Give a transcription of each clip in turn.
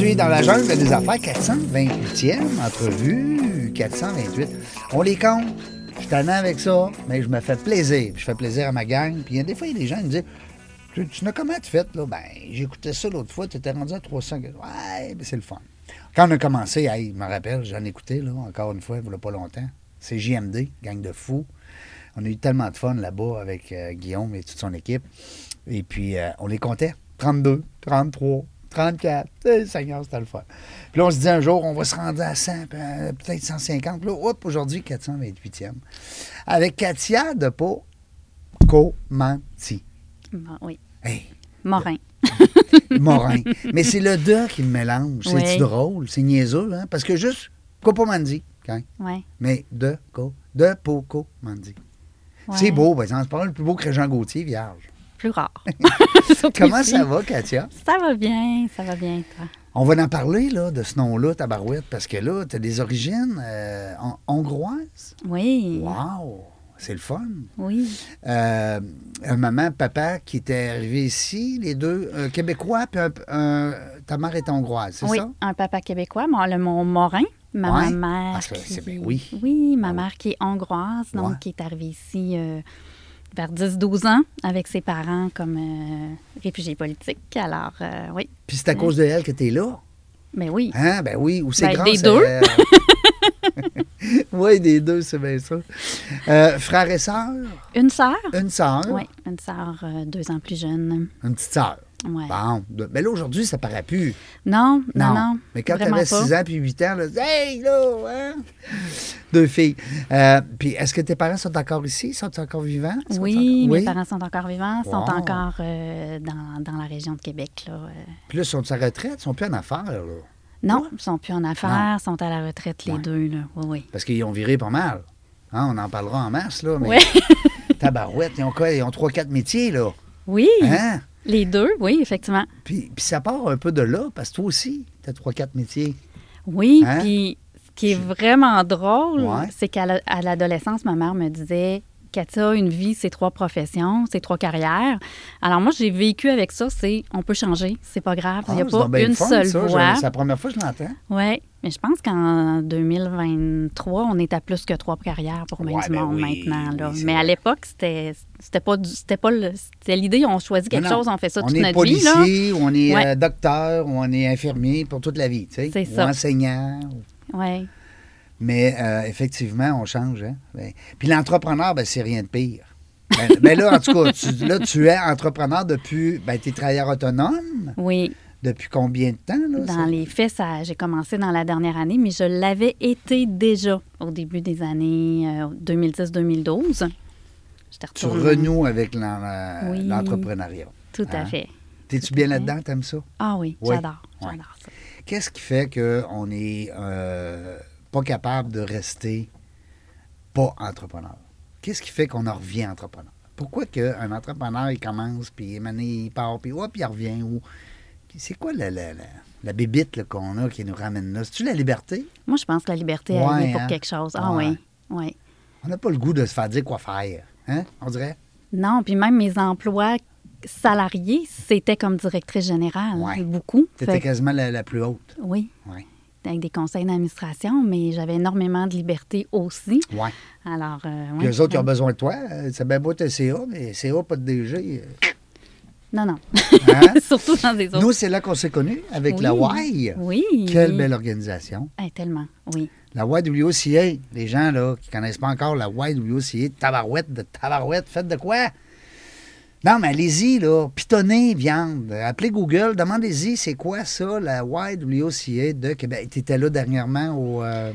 Dans la jungle des affaires, 428e entrevue, 428. On les compte, je suis avec ça, mais je me fais plaisir, je fais plaisir à ma gang. Puis a des fois, il y a des gens qui me disent Tu, tu n'as comment tu fait là? Ben, j'écoutais ça l'autre fois, tu étais rendu à 300. Ouais, ben c'est le fun. Quand on a commencé, hey, je me rappelle, j'en ai écouté, là, encore une fois, il ne pas longtemps. C'est JMD, gang de fous. On a eu tellement de fun là-bas avec euh, Guillaume et toute son équipe. Et puis, euh, on les comptait. 32, 33, 34. Eh, Seigneur, c'était le fun. Puis là, on se dit un jour, on va se rendre à 100, puis, euh, peut-être 150. Puis là, hop, aujourd'hui, 428e. Avec Katia de Pau Comanti. Oui. Hey, Morin. Morin. Mais c'est le de qui me mélange. C'est drôle, c'est niaiseux, hein? Parce que juste Copomandi, quand Oui. mais de co, de Poco. Ouais. C'est beau, par exemple. C'est pas mal plus beau que Jean Gauthier, vierge. Plus rare. Comment ici. ça va, Katia? Ça va bien, ça va bien, toi? On va en parler, là, de ce nom-là, Tabarouette, parce que là, tu as des origines euh, hon- hongroises? Oui. Wow! C'est le fun. Oui. Euh, un maman, papa qui était arrivé ici, les deux, un Québécois, puis un- un- ta mère est hongroise, c'est oui, ça? un papa québécois, moi, le mon Morin. Ma Ouais. mère. Ah, qui- bien, oui. Oui, ma Ah oui. mère qui est hongroise, donc Ouais. qui est arrivée ici euh, vers 10-12 ans avec ses parents comme euh, réfugiés politiques. Alors, euh, oui. Puis c'est à cause de elle que tu es là? Mais oui. Hein? Ben oui, ou c'est Ben, grâce des deux. oui, des deux, c'est bien ça. Euh, frère et sœur? Une sœur. Une sœur? Oui, une sœur euh, deux ans plus jeune. Une petite sœur. Ouais. Bon. Mais là, aujourd'hui, ça paraît plus. Non, non, non. Mais quand tu avais pas. 6 ans puis 8 ans, là, hey, là, hein? Deux filles. Euh, puis est-ce que tes parents sont encore ici? Sont encore vivants? Sont Oui, encore- mes parents sont encore vivants, sont Wow. encore euh, dans, dans la région de Québec. Là. euh. Puis là, ils sont à retraite, ils sont plus en affaires, là? Non, ils sont plus en affaires, sont à la retraite les Ouais. deux. Là. Oui, oui. Parce qu'ils ont viré pas mal. Hein, on en parlera en masse, là. Mais Ouais. tabarouette, ils ont quoi? Ils ont trois, quatre métiers, là. Oui, Hein? Les deux, oui, effectivement. Puis, puis ça part un peu de là, parce que toi aussi, tu as trois, quatre métiers. Oui, Hein? puis ce qui est vraiment drôle, Ouais. c'est qu'à l'adolescence, ma mère me disait Katia, une vie, c'est trois professions, c'est trois carrières. Alors moi, j'ai vécu avec ça, c'est on peut changer, c'est pas grave, il n'y a Ah, pas une fun, seule ça. voie. C'est la première fois que je l'entends. Oui, mais je pense qu'en 2023, on est à plus que trois carrières pour bien Ouais, du ben monde oui, maintenant. Là. oui, mais à l'époque, c'était c'était pas c'était pas c'était l'idée, on choisit quelque Non, chose, on fait ça on toute notre vie. Là. policier, on est Ouais. euh, docteur, on est infirmier pour toute la vie, tu sais. Ou ça. enseignant. ou- Ouais. Mais euh, effectivement, on change. Hein? Ben, puis l'entrepreneur, ben, c'est rien de pire. Ben, ben là, en tout cas, tu, là, tu es entrepreneur depuis. Ben, tu es travailleur autonome Oui, depuis combien de temps? Là, dans ça? les faits, ça, j'ai commencé dans la dernière année, mais je l'avais été déjà au début des années euh, 2010-2012. J'étais Tu renoues avec euh, Oui. l'entrepreneuriat. Tout à Hein? fait. T'es-tu bien là-dedans? T'aimes ça? Ah oui, Oui. j'adore. Ouais. J'adore ça. Qu'est-ce qui fait qu'on n'est euh, pas capable de rester pas entrepreneur? Qu'est-ce qui fait qu'on en revient entrepreneur? Pourquoi qu'un entrepreneur, il commence, puis il part, puis hop, il revient? Ou... C'est quoi la, la, la, la bébite qu'on a qui nous ramène là? C'est-tu la liberté? Moi, je pense que la liberté, Ouais, elle est pour hein? quelque chose. Ah Ouais. oui, oui. On n'a pas le goût de se faire dire quoi faire. Hein? On dirait? Non, puis même mes emplois salariés, c'était comme directrice générale, Ouais. beaucoup. C'était Fait- quasiment la, la plus haute. oui, Oui. avec des conseils d'administration, mais j'avais énormément de liberté aussi. Ouais. Alors, euh, Puis ouais. eux autres, ils ont besoin de toi. Euh, C'est bien beau être CA, mais CA, pas de DG. Non, non. Hein? Surtout dans des autres. Nous, c'est là qu'on s'est connus, avec Oui. la Y. Oui. Quelle belle organisation. Eh, tellement, oui. La YWCA, les gens là, qui ne connaissent pas encore la YWCA, tabarouette de tabarouette, faites de quoi? Non, mais allez-y, là, pitonnez, viande. Appelez Google, demandez-y, c'est quoi ça, la YWCA de Québec? Tu étais là dernièrement au, euh,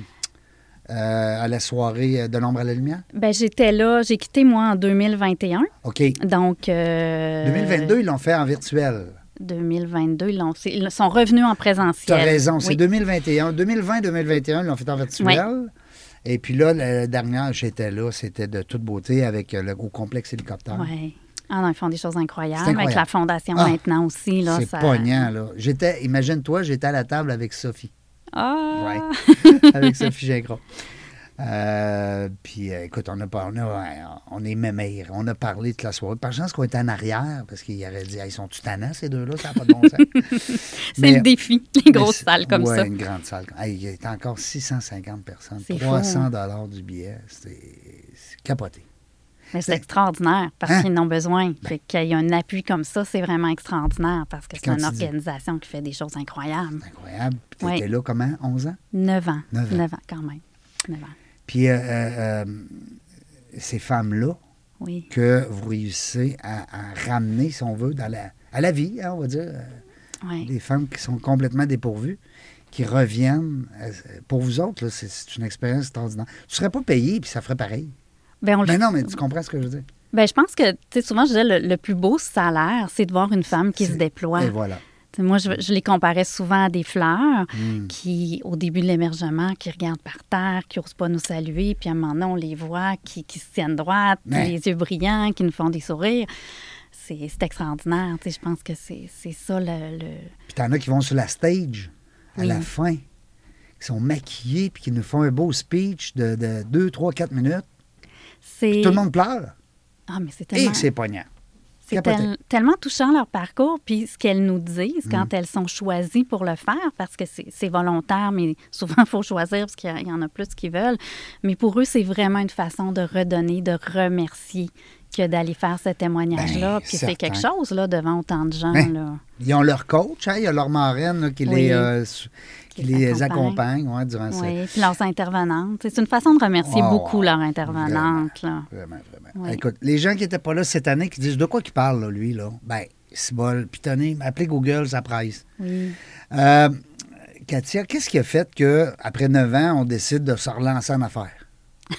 euh, à la soirée euh, de l'ombre à la lumière? Ben, j'étais là, j'ai quitté moi en 2021. OK. Donc. euh, 2022, ils l'ont fait en virtuel. 2022, ils, ils sont revenus en Tu présentiel. as raison, c'est Oui. 2021. 2020-2021, ils l'ont fait en virtuel. Et puis là, la dernière, j'étais là, c'était de toute beauté avec euh, le, au complexe hélicoptère. Oui. Ah non, ils font des choses incroyables. Incroyable. Avec la fondation Ah, maintenant aussi. C'est ça... pognant, là. J'étais, imagine-toi, j'étais à la table avec Sophie. Ah! Ouais. avec Sophie Gingras. Euh, puis euh, écoute, on a, on a, on est mémère. On a parlé de la soirée. Par chance qu'on était en arrière, parce qu'il aurait dit, Hey, ils sont tout tannants, ces deux-là, ça n'a pas de bon sens. C'est le défi, les grosses salles comme ouais, ça. une grande salle. Hey, il y a encore 650 personnes. C'est fou, 300 hein? dollars du billet. C'est capoté. Mais c'est extraordinaire parce Hein? qu'ils en ont besoin. Fait qu'il y a un appui comme ça, c'est vraiment extraordinaire parce que c'est une dis- organisation qui fait des choses incroyables. Incroyable. Tu étais là comment? 11 ans? Neuf ans. Neuf ans. Neuf ans, quand même. Neuf ans. Puis euh, euh, euh, ces femmes-là, Oui. que vous réussissez à, à ramener, si on veut, dans la, à la vie, hein, on va dire. Oui. Des femmes qui sont complètement dépourvues, qui reviennent. Pour vous autres, c'est une expérience extraordinaire. Tu ne serais pas payé, puis ça ferait pareil. Ben, on le Mais non, mais tu comprends ce que je veux dire? Ben, je pense que, tu sais, souvent, je disais, le, le plus beau salaire, c'est de voir une femme qui se déploie. Et voilà. Moi, je, je les comparais souvent à des fleurs Mm. qui, au début de l'émergement, qui regardent par terre, qui n'osent pas nous saluer, puis à un moment donné, on les voit, qui, qui se tiennent droites, les yeux brillants, qui nous font des sourires. C'est extraordinaire. Tu sais, je pense que c'est c'est ça le... le- Puis t'en as qui vont sur la stage à Oui. la fin, qui sont maquillés, puis qui nous font un beau speech de, de 2, 3, 4 minutes. Tout le monde pleure. Ah, mais c'est Et tellement... que c'est poignant. C'est tel- tellement touchant leur parcours, puis ce qu'elles nous disent Mm. quand elles sont choisies pour le faire, parce que c'est volontaire, mais souvent il faut choisir parce qu'il y en a plus qui veulent. Mais pour eux, c'est vraiment une façon de redonner, de remercier que d'aller faire ce témoignage-là. Ben, puis c'est quelque chose là, devant autant de gens. Ben, là. Ils ont leur coach, hein, il y a leur marraine là, qui, Oui. les, euh, qui les les accompagne ouais, durant ça. Oui, puis leurs intervenantes. C'est une façon de remercier Oh, beaucoup leurs intervenantes. Là. Vraiment, vraiment. Oui. Écoute, les gens qui n'étaient pas là cette année, qui disent de quoi qu'il parle, là, lui, là? Ben, c'est bol. Puis tenez, appelez Google, ça presse. Oui. Euh, Katia, qu'est-ce qui a fait qu'après 9 ans, on décide de se relancer en affaires?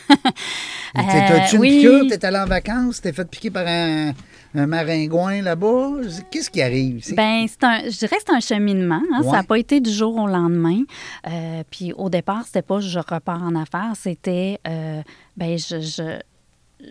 Euh, T'as-tu une oui. piqûre? T'es allé en vacances? T'es fait piquer par un, un maringouin là-bas? Qu'est-ce qui arrive? Ben, c'est un, je dirais que c'est un cheminement. hein. Ça n'a pas été du jour au lendemain. Euh, puis au départ, c'était pas je repars en affaires, c'était euh, ben je, je,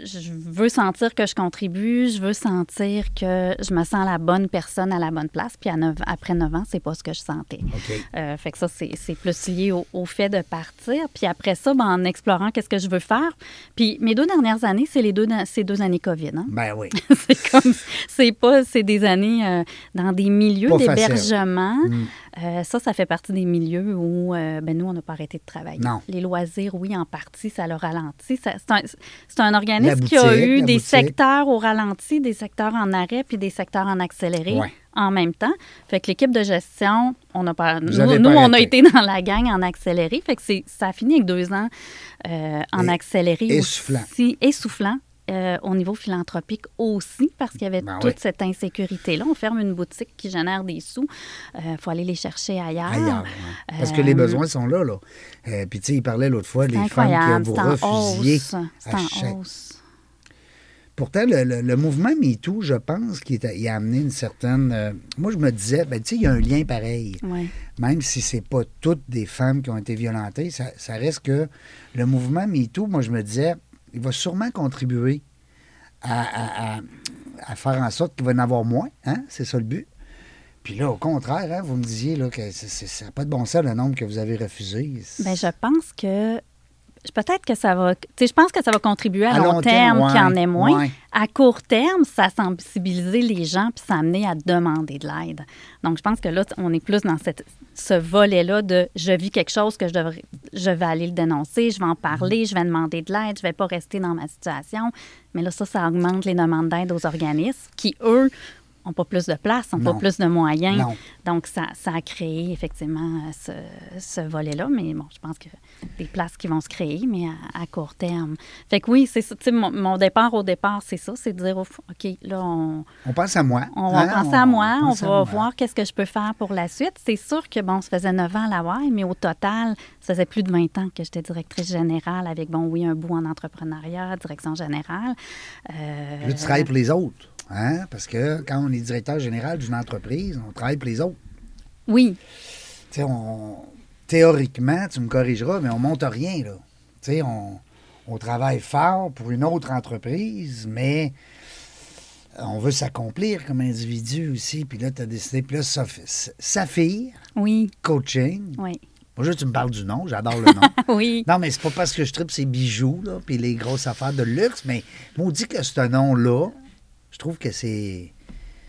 je veux sentir que je contribue, je veux sentir que je me sens la bonne personne à la bonne place. Puis à après 9 ans, c'est pas ce que je sentais. OK. Euh, fait que ça, c'est plus lié au, au fait de partir. Puis après ça, ben, en explorant qu'est-ce que je veux faire. Puis mes deux dernières années, c'est les deux, ces deux années COVID. Hein? Ben oui. c'est comme c'est pas c'est des années euh, dans des milieux d'hébergement Mm. Euh, ça ça fait partie des milieux où euh, ben nous on n'a pas arrêté de travailler Non. les loisirs oui en partie ça le ralentit c'est un, un organisme qui a eu des boutique. secteurs au ralenti des secteurs en arrêt puis des secteurs en accéléré Ouais. en même temps fait que l'équipe de gestion on a pas nous, on a été dans la gang en accéléré fait que ça a fini avec deux ans euh, en Et- accéléré essoufflant. aussi essoufflant euh, au niveau philanthropique aussi, parce qu'il y avait Ben toute oui. cette insécurité-là. On ferme une boutique qui génère des sous. Il faut aller les chercher ailleurs. Parce que les Euh, besoins sont là, là. Euh, Puis, tu sais, il parlait l'autre fois, C'est femmes que vous refusiez. à chaque- hausse. Pourtant, le, le- le mouvement MeToo, je pense qu'il a amené une certaine... euh, moi, je me disais, ben, tu sais, il y a un lien pareil. Même si c'est pas toutes des femmes qui ont été violentées, ça, ça reste que le mouvement MeToo, moi, je me disais, il va sûrement contribuer à, à- à- à faire en sorte qu'il va en avoir moins. Hein? C'est ça le but. Puis là, au contraire, hein, vous me disiez là, que ça n'a pas de bon sens le nombre que vous avez refusé. Ben, je pense que peut-être que ça va. Tu sais, je pense que ça va contribuer à, À long, long terme, terme, qu'il y en ait moins. ouais. À court terme, ça sensibiliser les gens puis ça amener à demander de l'aide. Donc, je pense que là, on est plus dans cette, ce volet-là de je vis quelque chose que je devrais, je vais aller le dénoncer, je vais en parler, je vais demander de l'aide, je vais pas rester dans ma situation. Mais là, ça, ça augmente les demandes d'aide aux organismes qui, eux, n'ont pas plus de place, n'ont Non. pas plus de moyens. Non. Donc, ça, ça a créé effectivement ce, ce volet-là. Mais bon, je pense que des places qui vont se créer, mais à, à court terme. Fait que oui, c'est ça. Mon, mon départ au départ, c'est ça. C'est de dire, OK, là, on, On pense à moi. on va hein, penser à moi, on, va moi. voir qu'est-ce que je peux faire pour la suite. C'est sûr que, bon, ça faisait 9 ans à la WAI, mais au total, ça faisait plus de 20 ans que j'étais directrice générale avec, bon, oui, un bout en entrepreneuriat, direction générale. Euh, Là, tu travailles pour les autres. Hein? Parce que quand on est directeur général d'une entreprise, on travaille pour les autres. Oui, Tu sais, on, théoriquement, tu me corrigeras, mais on monte rien, là. Tu sais, on, on travaille fort pour une autre entreprise, mais on veut s'accomplir comme individu aussi. Puis là, tu as décidé. Puis là, Saphir, oui, coaching. oui, Moi, tu me parles du nom, j'adore le nom. oui. non, mais c'est pas parce que je tripe ces bijoux, là, puis les grosses affaires de luxe, mais dit que ce nom-là, je trouve que c'est.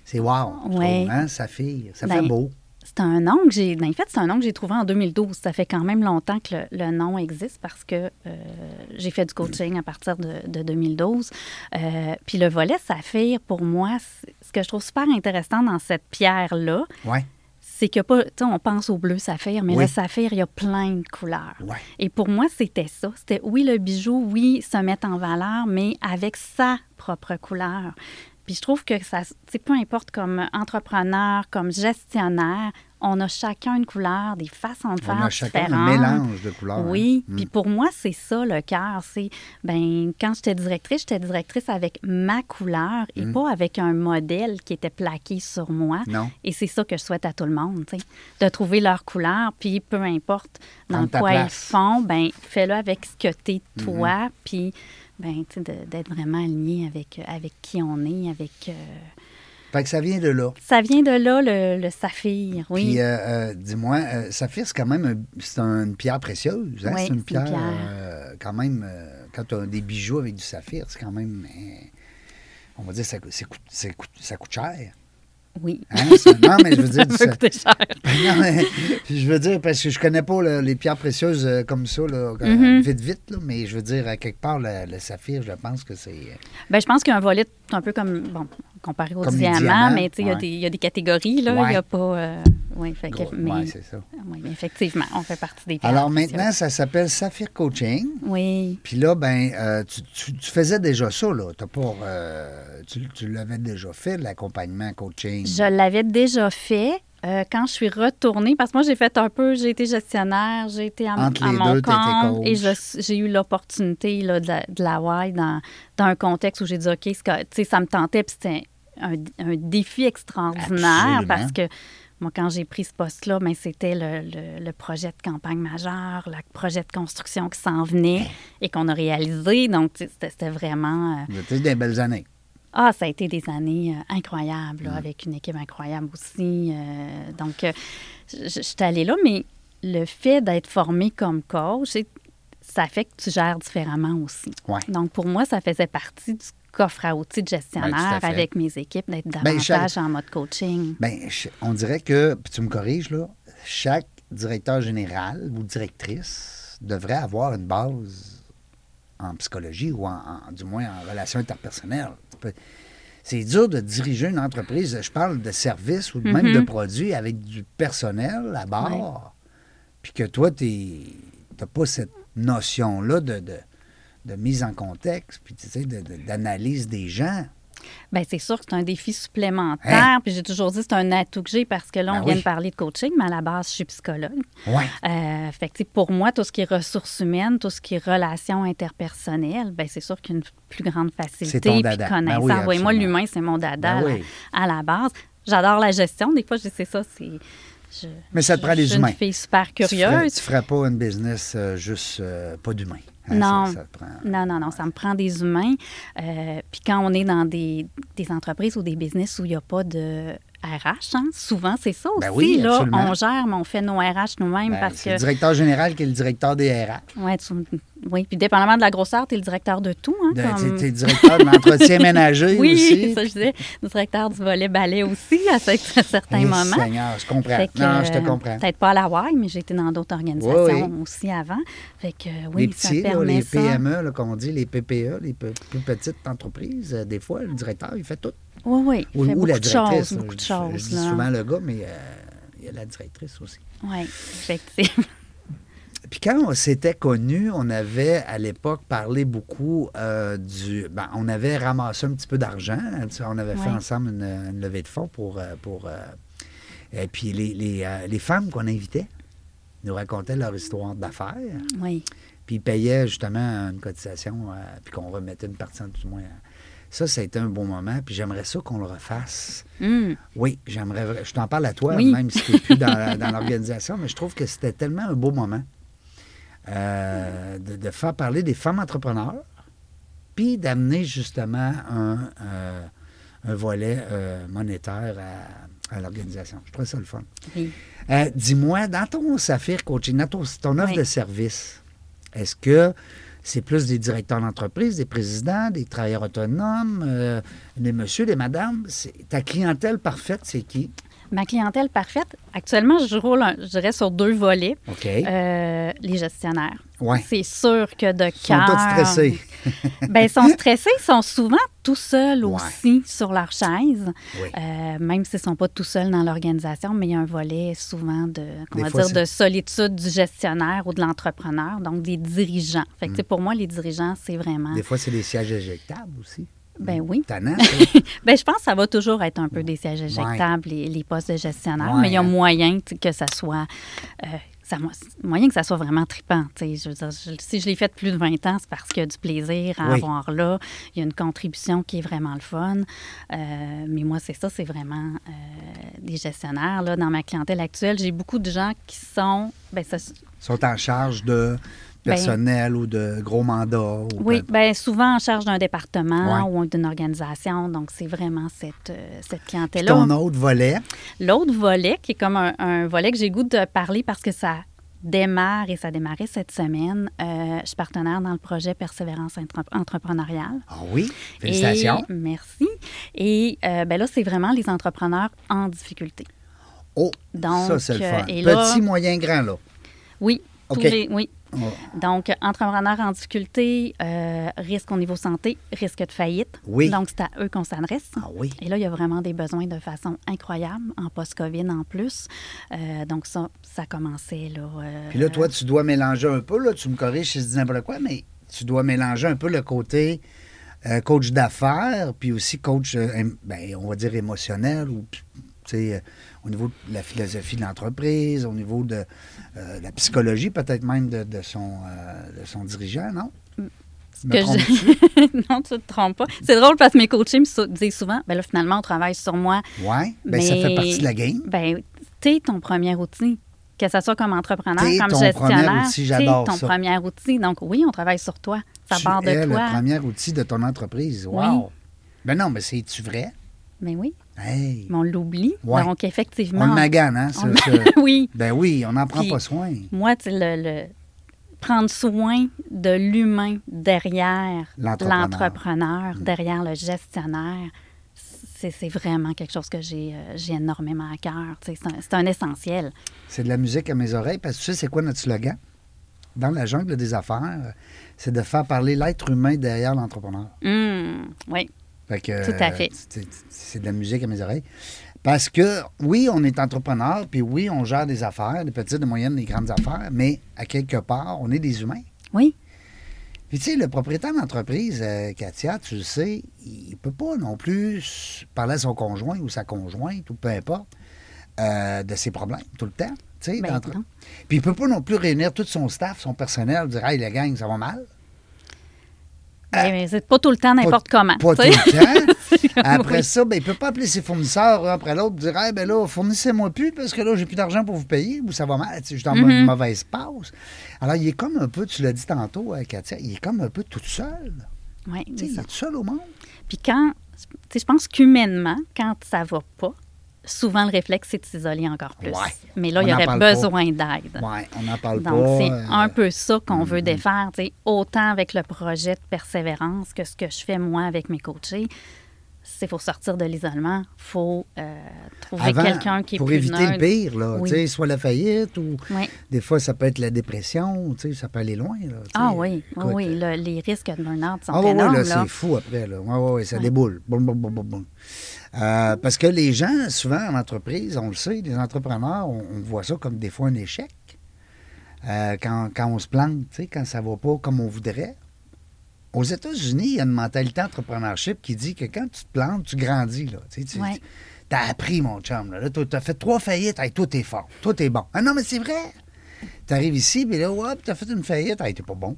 C'est wow. Ouais. trouve, hein, Saphir. Ça Ben, fait beau. C'est un nom que j'ai. En fait, c'est un nom que j'ai trouvé en 2012. Ça fait quand même longtemps que le, le nom existe parce que euh, j'ai fait du coaching à partir de, de 2012. Euh, puis le volet saphir, pour moi, ce que je trouve super intéressant dans cette pierre-là, Ouais. c'est que pas, tu sais, on pense au bleu saphir, mais Oui. le saphir, il y a plein de couleurs. Et pour moi, c'était ça. C'était oui, le bijou, oui, se mettre en valeur, mais avec sa propre couleur. Puis je trouve que ça, peu importe comme entrepreneur, comme gestionnaire, on a chacun une couleur, des façons de faire On a chacun un différentes. mélange de couleurs. Oui, Mm. puis pour moi, c'est ça le cœur. C'est, ben, quand j'étais directrice, j'étais directrice avec ma couleur et pas avec un modèle qui était plaqué sur moi. Mm. Non. Et c'est ça que je souhaite à tout le monde, tu sais, de trouver leur couleur, puis peu importe dans Prendre quoi ils font, ben fais-le avec ce que t'es Mm-hmm. toi, puis ben, d'être vraiment aligné avec, avec qui on est, avec... euh, Fait que ça vient de là. Ça vient de là, le, le saphir, oui. Puis, euh, euh, dis-moi, euh, saphir, c'est quand même un- une pierre précieuse. Hein? Oui, c'est une c'est une pierre, pierre. euh, quand même, euh, quand tu as des bijoux avec du saphir, c'est quand même, euh, on va dire, ça, c'est coûte- c'est coûte- ça coûte cher. Oui. Hein? Non, mais je veux dire, Ça coûté cher. non, mais je veux dire, parce que je connais pas là, les pierres précieuses euh, comme ça, là, euh, Mhm. vite, vite, là, mais je veux dire, à quelque part, le, le saphir, je pense que c'est. euh, Ben, je pense qu'il y a un volet un peu comme, bon, comparé au diamant, mais il y ouais. y, a des catégories, là. Il Ouais. n'y a pas. euh, oui, Ouais, c'est ça. oui, mais effectivement, on fait partie des Alors maintenant, ça s'appelle Saphir Coaching. Oui. Puis là, ben, euh, tu, tu- tu faisais déjà ça, là. Pas, euh, tu tu l'avais déjà fait, l'accompagnement coaching. Je l'avais déjà fait. euh, quand je suis retournée, parce que moi, j'ai fait un peu, j'ai été gestionnaire, j'ai été à, Entre à mon deux, compte et j'ai eu l'opportunité de, la, de dans, dans un contexte où j'ai dit, OK, que- ça me tentait, puis c'était un, un défi extraordinaire Absolument. parce que moi, quand j'ai pris ce poste-là, ben, c'était le, le- le projet de campagne majeur, le projet de construction qui s'en venait et qu'on a réalisé. Donc, c'était c'était vraiment... euh, étiez des belles années. ah, ça a été des années euh, incroyables, avec une équipe incroyable aussi. euh, donc, euh, je je suis allée là, mais le fait d'être formée comme coach, ça fait que tu gères différemment aussi. Ouais. Donc, pour moi, ça faisait partie du coffre à outils de Ben, gestionnaire avec mes équipes, d'être Ben, davantage chaque- en mode coaching. Ben, on dirait que, puis tu me corriges, là, chaque directeur général ou directrice devrait avoir une base en psychologie ou en, en- du moins en relations interpersonnelles. C'est dur de diriger une entreprise, je parle de services ou même Mhm. de produits avec du personnel à bord, puis que toi, tu n'as pas cette notion-là de, de, de mise en contexte, puis tu sais, de- de- d'analyse des gens. Bien, c'est sûr que c'est un défi supplémentaire. Hein? Puis j'ai toujours dit que c'est un atout que j'ai parce que là, on Ben vient oui. de parler de coaching, mais à la base, je suis psychologue. Ouais. Euh, fait que, sais, pour moi, tout ce qui est ressources humaines, tout ce qui est relations interpersonnelles, ben c'est sûr qu'une plus grande facilité puis dada. Ben connaissance. oui, Oui, moi, l'humain, c'est mon dada Ben oui. à la base. J'adore la gestion. Des fois, je c'est ça, c'est... je- Mais ça te je- prend des je suis humains. une fille super Tu ferais, curieuse. tu ferais pas une business euh, juste euh, pas d'humain. Hein, Non. Ça, ça te prend- Non, non, non, ça me prend des humains. Euh, puis quand on est dans des, des entreprises ou des business où il n'y a pas de RH, hein, souvent c'est ça aussi. Ben oui, là, on gère, mais on fait nos RH nous-mêmes Ben, parce c'est que... le directeur général qui est le directeur des RH. Ouais, tu- oui, puis dépendamment de la grosseur, tu es le directeur de tout. Hein, comme- t'es- T'es directeur de l'entretien ménager Oui, aussi. ça je disais, le directeur du volet ballet aussi à, ce- à certains Eh, moments. Seigneur, je comprends. Que, non, je te euh, comprends. Peut-être pas à la WAI, mais j'ai été dans d'autres organisations Oui, aussi avant. Fait que euh, oui, les ça petits, là, permet les ça. PME, là, comme on dit, les PPE, les plus petites entreprises, euh, des fois, le directeur, il fait tout. Oui, oui. Il Ou, fait ou beaucoup la directrice. choses, beaucoup de choses. Je dis souvent le gars, mais euh, il y a la directrice aussi. Oui, effectivement. Puis quand on s'était connus, on avait à l'époque parlé beaucoup euh, du. Ben, on avait ramassé un petit peu d'argent. hein, On avait fait ensemble une, une levée de fonds pour. euh, pour euh, et puis les, les, les femmes qu'on invitait nous racontaient leur histoire d'affaires. Oui. Puis ils payaient justement une cotisation, euh, puis qu'on remettait une partie, du moins. Ça, ça a été un bon moment. Puis j'aimerais ça qu'on le refasse. Hum, Oui, j'aimerais. Je t'en parle à toi, Oui. même si tu n'es plus dans, l'organisation, mais je trouve que c'était tellement un beau moment euh, de, de faire parler des femmes entrepreneurs, puis d'amener justement un, euh, un volet euh, monétaire à, à l'organisation. Je trouve ça le fun. oui. Dis-moi, dans ton Saphir Coaching, dans ton, ton offre Oui. de service, est-ce que c'est plus des directeurs d'entreprise, des présidents, des travailleurs autonomes, euh, des messieurs, des madames? C'est- Ta clientèle parfaite, c'est qui? Ma clientèle parfaite, actuellement, je roule, un- je dirais, sur deux volets. OK. Euh, les gestionnaires. Ouais. C'est sûr que de Ils sont cœur. tous stressés. ben, ils sont stressés, ils sont souvent tout seuls Ouais. aussi sur leur chaise. Oui. Euh, même s'ils ne sont pas tout seuls dans l'organisation, mais il y a un volet souvent de, va dire, de solitude du gestionnaire ou de l'entrepreneur, donc des dirigeants. Fait que, sais, pour moi, les dirigeants, c'est vraiment. Mm. Des fois, c'est des sièges éjectables aussi. Ben oui. Tannant. Ben, je pense que ça va toujours être un peu des sièges éjectables, les, les postes de gestionnaire, Ouais, mais il y a moyen que ça soit. euh, ça, moyen que ça soit vraiment trippant. Je veux dire, je- si je l'ai fait plus de 20 ans, c'est parce qu'il y a du plaisir à Oui. avoir là. Il y a une contribution qui est vraiment le fun. Euh, mais moi, c'est ça, c'est vraiment euh, des gestionnaires. Là, dans ma clientèle actuelle, j'ai beaucoup de gens qui sont. Ben, ça, sont en charge de personnel ou de gros mandats. ou oui, ben, souvent en charge d'un département Ouais. ou d'une organisation. Donc, c'est vraiment cette, euh, cette clientèle-là. Ton autre volet, L'autre volet, qui est comme un, un volet que j'ai goût de parler parce que ça démarre et ça a démarré cette semaine, euh, je suis partenaire dans le projet Persévérance Entre- entrepreneuriale. ah oui, félicitations. Et- merci. Et euh, ben là, c'est vraiment les entrepreneurs en difficulté. Oh, Donc, ça, c'est le euh, fun. là- Petit, moyen, grand, là. Oui, tous OK. les, oui. Donc, entrepreneurs en difficulté, euh, risque au niveau santé, risque de faillite. Oui. Donc, c'est à eux qu'on s'adresse. Ah oui. Et là, il y a vraiment des besoins de façon incroyable, en post-COVID en plus. Euh, donc, ça, ça commençait là. euh, Puis là, toi, tu dois mélanger un peu, là, tu me corriges si je dis n'importe quoi, mais tu dois mélanger un peu le côté coach d'affaires, puis aussi coach, ben, on va dire émotionnel, ou euh, au niveau de la philosophie de l'entreprise, au niveau de euh, la psychologie, peut-être même de, de son, euh, de son dirigeant, non? Que je... non, tu te trompes pas. C'est drôle parce que mes coachés me disent souvent, ben là, finalement, on travaille sur moi. Oui, ben, ça fait partie de la game. Ben, t'es ton premier outil. Que ce soit comme entrepreneur, comme ton gestionnaire, t'es ton ça. premier outil. Donc, oui, on travaille sur toi. Ça tu part de es toi. le premier outil de ton entreprise. Wow! Oui. Ben non, mais c'est-tu vrai? Ben oui, Hey! mais on l'oublie. Ouais. Donc, effectivement. On le magane, hein? on oui. Ben oui, on n'en prend Puis- pas soin. Moi, tu sais, le, le- prendre soin de l'humain derrière L'entrepreneur. derrière le gestionnaire, c'est vraiment quelque chose que j'ai euh, énormément à cœur. Tu sais, C'est un, c'est un essentiel. C'est de la musique à mes oreilles parce que tu sais, c'est quoi notre slogan? Dans la jungle des affaires, c'est de faire parler l'être humain derrière l'entrepreneur. Hum, oui, Fait que, Tout à fait. c'est- de la musique à mes oreilles. Parce que, oui, on est entrepreneur, puis oui, on gère des affaires, des petites, des moyennes, des grandes affaires, mais à quelque part, on est des humains. oui, Puis, tu sais, le propriétaire d'entreprise, euh, Katia, tu le sais, il ne peut pas non plus parler à son conjoint ou sa conjointe, ou peu importe, euh, de ses problèmes tout le temps. tu sais, Ben. Puis, il ne peut pas non plus réunir tout son staff, son personnel, dire Hey, la gang, ça va mal. Mais- mais c'est pas tout le temps n'importe comment. Pas tout tu sais. le temps. comme- Après oui. ça, ben, il ne peut pas appeler ses fournisseurs un après l'autre dire Hey, ben là, fournissez-moi plus parce que là, j'ai plus d'argent pour vous payer ou ça va mal. Je suis dans Mhm. une mauvaise passe. Alors, il est comme un peu, tu l'as dit tantôt, euh, Katia, il est comme un peu tout seul. Oui, il est tout seul au monde. Puis quand, je pense qu'humainement, quand ça va pas, souvent le réflexe, c'est de s'isoler encore plus. Ouais. Mais là, On il y aurait besoin d'aide. Oui, on n'en parle Donc, pas. c'est euh, un peu ça qu'on veut mm, défaire, tu sais, autant avec le projet de persévérance que ce que je fais moi avec mes coachés. s'il faut sortir de l'isolement, il faut euh, trouver quelqu'un qui est pour plus éviter le neutre. pire, là, Oui. soit la faillite ou Oui. des fois ça peut être la dépression, ça peut aller loin. Là. Ah oui, oui, Écoute, oui, le- les risques de burn-out sont Ah oui, oui, énormes. là, là. c'est fou après. Là. Ouais, ouais, ouais, ça déboule. Boum, boum, boum, boum, boum. Euh, parce que les gens, souvent en entreprise, on le sait, les entrepreneurs, on, on voit ça comme des fois un échec. Euh, quand, quand on se plante, quand ça va pas comme on voudrait. Aux États-Unis, il y a une mentalité entrepreneurship qui dit que quand tu te plantes, tu grandis. Là, tu Ouais. as appris, mon chum. Là, tu as fait trois faillites, hey, toi, t'es fort, toi, t'es bon. Ah non, mais c'est vrai. Tu arrives ici, puis là, hop, tu as fait une faillite, hey, t'es pas bon.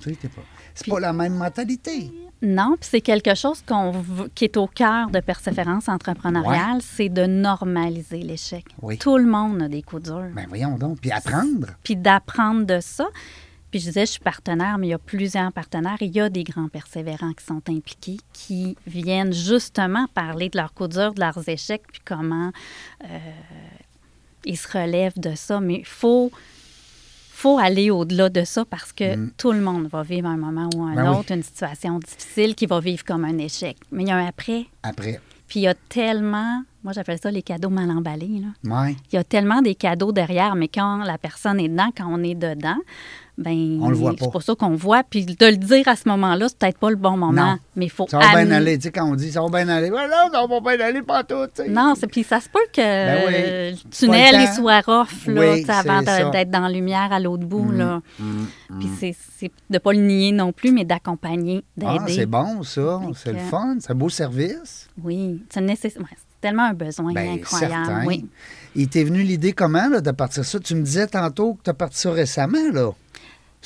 Tu sais, t'es pas. C'est pas la même mentalité. Non, puis c'est quelque chose qui est au cœur de persévérance entrepreneuriale, c'est de normaliser l'échec. Oui. Tout le monde a des coups durs. Ben voyons donc. Puis apprendre. Puis d'apprendre de ça. Puis je disais, je suis partenaire, mais il y a plusieurs partenaires. Il y a des grands persévérants qui sont impliqués, qui viennent justement parler de leurs coups durs, de leurs échecs, puis comment euh, ils se relèvent de ça. Mais il faut, faut aller au-delà de ça parce que tout le monde va vivre un moment ou un Mm. Ben oui. autre, une situation difficile qui va vivre comme un échec. Mais il y a un après. Après. Puis il y a tellement, moi j'appelle ça les cadeaux mal emballés. Là. Ouais. Il y a tellement des cadeaux derrière, mais quand la personne est dedans, quand on est dedans, ben On le voit pas. c'est pas ça qu'on voit. Puis de le dire à ce moment-là, c'est peut-être pas le bon moment, Non. mais il faut Ça va bien aller. Tu sais, quand on dit ça va bien aller, ouais, non, ça va bien aller pas tout. Non, c'est puis ça se peut que Ben oui. euh, le tunnel il soit rough là, Oui, avant d'être dans la lumière à l'autre bout là. Mm, Puis c'est de pas le nier non plus, mais d'accompagner, d'aider. Ah, c'est bon, ça. C'est le fun. C'est un beau service. Oui, c'est nécess- ouais, c'est tellement un besoin Bien, incroyable. Ben, certain. Oui. Il t'est venu l'idée comment, là, de partir ça? Tu me disais tantôt que tu as parti ça récemment, là.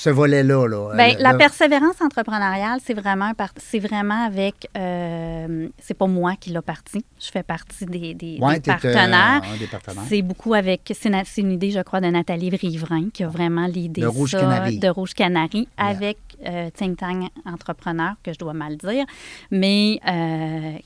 Ce volet-là, là. Bien, Euh, la là- persévérance entrepreneuriale, c'est vraiment, c'est vraiment avec. euh, c'est pas moi qui l'a parti. Je fais partie des, des- Ouais, des t'es, euh, partenaires. un des partenaires. C'est beaucoup avec. C'est, une idée, je crois, de Nathalie Riverain qui a vraiment l'idée De Rouge ça, Canary. de Rouge Canary Yeah. avec euh, Think Tank Entrepreneur, que je dois mal dire, mais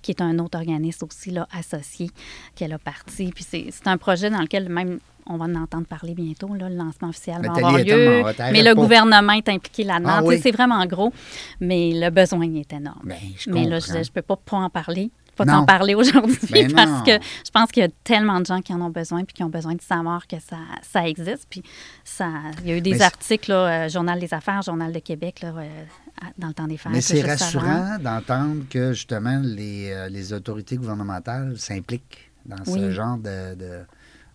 qui est un autre organisme aussi là, associé qu'elle a parti. Puis c'est un projet dans lequel même. On va en entendre parler bientôt, là, le lancement officiel va Nathalie avoir lieu. Mais le pas. gouvernement est impliqué là-dedans. Ah oui. C'est vraiment gros, mais le besoin il est énorme. Ben, je mais là, je ne peux pas, pas en parler, pas t'en parler aujourd'hui Ben parce non. que je pense qu'il y a tellement de gens qui en ont besoin puis qui ont besoin de savoir que ça, ça existe. Puis ça, il y a eu des Mais articles, là, euh, Journal des Affaires, Journal de Québec, là, euh, dans le temps des fêtes. Mais c'est rassurant d'entendre que, justement, les, euh, les autorités gouvernementales s'impliquent dans ce genre de, de,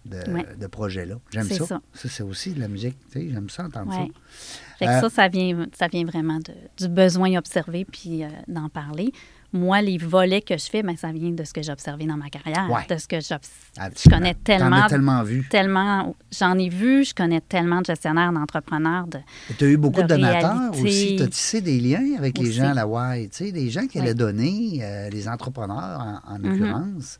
de, Ouais. de projet-là. J'aime ça. ça. c'est aussi de la musique. tu sais, J'aime ça entendre Ouais. ça. Fait que Euh, ça, ça vient, ça vient vraiment de- du besoin observé puis euh, d'en parler. Moi, les volets que je fais, ben, ça vient de ce que j'ai observé dans ma carrière, Ouais. de ce que j'obs- je connais T'en tellement, as tellement vu. tellement, j'en ai vu, je connais tellement de gestionnaires, d'entrepreneurs, de, Tu as eu beaucoup de, de donateurs réalité. aussi. Tu as tissé des liens avec les gens à la WAI. Tu sais, des gens qui allaient donner, euh, les entrepreneurs en, en Mhm. l'occurrence.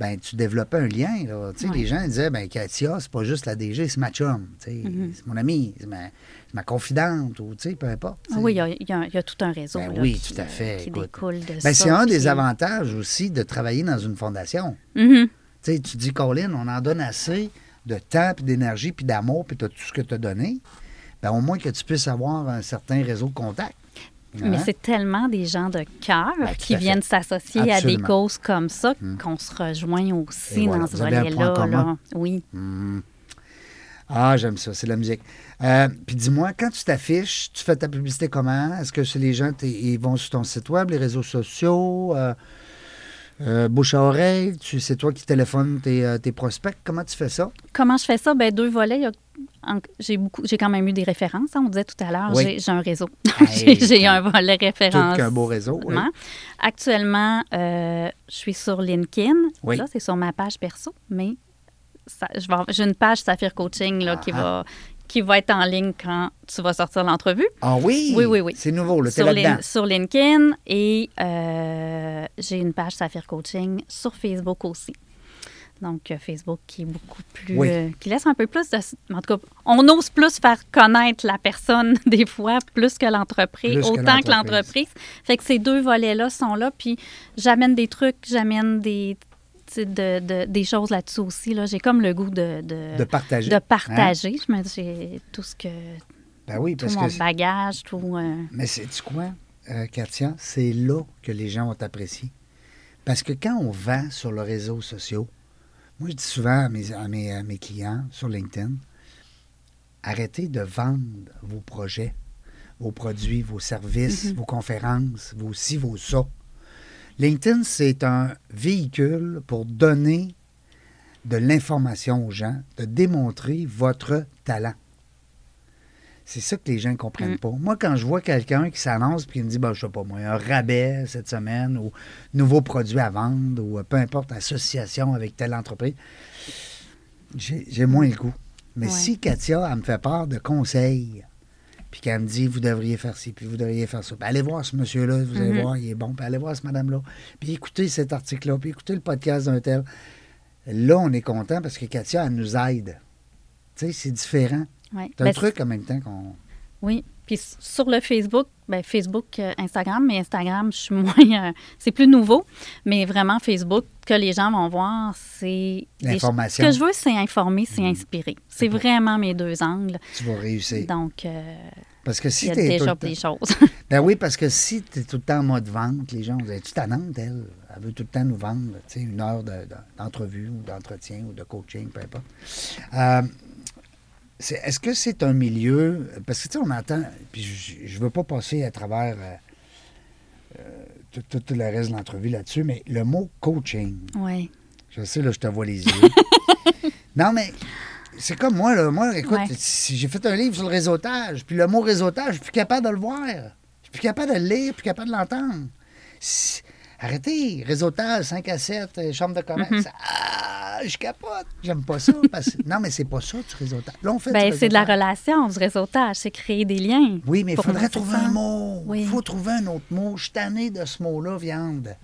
Ben, tu développais un lien. Là. Ouais. Les gens disaient ben, Katia, c'est pas juste la DG, c'est ma chum. Mhm. C'est mon amie, c'est ma, c'est ma confidente, ou peu importe. tu Ah sais. oui, il y a, y y tout un réseau Ben là, oui, qui, tout à fait, qui écoute. découle de Ben, ça. c'est un des avantages aussi de travailler dans une fondation. Mhm. Tu dis, Colin, on en donne assez de temps, puis d'énergie, puis d'amour, puis tout ce que tu as donné. Ben, au moins que tu puisses avoir un certain réseau de contacts. Mais c'est tellement des gens de cœur Ben, qui viennent s'associer à des causes comme ça qu'on se rejoint aussi voilà, dans ce volet-là. Oui. Mhm. Ah, j'aime ça, c'est de la musique. Euh, puis dis-moi, quand tu t'affiches, tu fais ta publicité comment? Est-ce que c'est les gens, ils vont sur ton site web, les réseaux sociaux, euh, euh, bouche à oreille, c'est toi qui téléphones tes, euh, tes prospects? Comment tu fais ça? Comment je fais ça? Ben deux volets. J'ai beaucoup, j'ai quand même eu des références. hein, on disait tout à l'heure, Oui. j'ai, un réseau. Hey, j'ai, un volet Tout référence. qu'un beau réseau. oui. Actuellement, euh, je suis sur LinkedIn. Oui. Là, c'est sur ma page perso, mais ça- je vais j'ai une page Saphir Coaching là, qui, Ah, va, qui va être en ligne quand tu vas sortir l'entrevue. Ah oui? Oui, oui, oui. C'est nouveau, là, sur, sur LinkedIn et euh, j'ai une page Saphir Coaching sur Facebook aussi. Donc, euh, Facebook qui est beaucoup plus. Oui. euh, qui laisse un peu plus de. En tout cas, on ose plus faire connaître la personne, des fois, plus que l'entreprise, autant que l'entreprise. l'entreprise. Fait que ces deux volets-là sont là. Puis, j'amène des trucs, j'amène des. De, de- des choses là-dessus aussi. Là. J'ai comme le goût de, de, De partager. de hein? partager. Dis, j'ai tout ce que. Ben oui, Tout parce mon que. bagage, tout. euh, Mais c'est-tu quoi, euh, Katia? C'est là que les gens vont t'apprécier. Parce que quand on vend sur les réseaux sociaux, moi, je dis souvent à mes, à mes, à mes clients sur LinkedIn, arrêtez de vendre vos projets, vos produits, vos services, vos conférences, vos ci, vos ça. LinkedIn, c'est un véhicule pour donner de l'information aux gens, de démontrer votre talent. C'est ça que les gens ne comprennent Mm. pas. Moi, quand je vois quelqu'un qui s'annonce et qui me dit, ben, je sais pas moi, un rabais cette semaine ou nouveau produit à vendre ou peu importe, association avec telle entreprise, j'ai j'ai moins le goût. Mais Ouais. si Katia, elle me fait part de conseils, puis qu'elle me dit, vous devriez faire ci, puis vous devriez faire ça, puis allez voir ce monsieur-là, vous allez Mhm. voir, il est bon, puis allez voir ce madame-là, puis écoutez cet article-là, puis écoutez le podcast d'un tel. Là, on est content parce que Katia, elle nous aide. Tu sais, c'est différent. Ouais. C'est un Ben, truc en même temps qu'on. Oui. Puis s- sur le Facebook, ben Facebook, euh, Instagram, mais Instagram, je suis moins. euh, c'est plus nouveau. Mais vraiment, Facebook, que les gens vont voir, c'est. L'information. Ce que je veux, c'est informer, c'est inspirer. C'est vraiment mes deux angles. Tu vas réussir. Donc, euh, Parce que si t'es tout déjà le temps- des choses. Ben oui, parce que si tu es tout le temps en mode vente, les gens vont dire Tu tannante, elle Elle veut tout le temps nous vendre tu sais, une heure de- de- d'entrevue ou d'entretien ou de coaching, peu importe. Est-ce que c'est un milieu. Parce que tu sais, on entend. Puis je ne veux pas passer à travers euh, euh, tout, tout- tout le reste de l'entrevue là-dessus, mais le mot coaching. oui. Je sais, là, je te vois les yeux. non, mais c'est comme moi, là. Moi, écoute, Ouais. si j'ai fait un livre sur le réseautage, puis le mot réseautage, je suis plus capable de le voir. Je suis plus capable de le lire, plus capable de l'entendre. Si- Arrêtez, réseautage, 5 à 7, euh, chambre de commerce. Mhm. Ah, je capote. J'aime pas ça. parce que- Non, mais c'est pas ça, du réseautage. Là, on fait Ben, c'est de la relation, du réseautage, c'est créer des liens. Oui, mais il faudrait trouver ça. un mot. Il Oui. faut trouver un autre mot. Je suis tanné de ce mot-là, viande.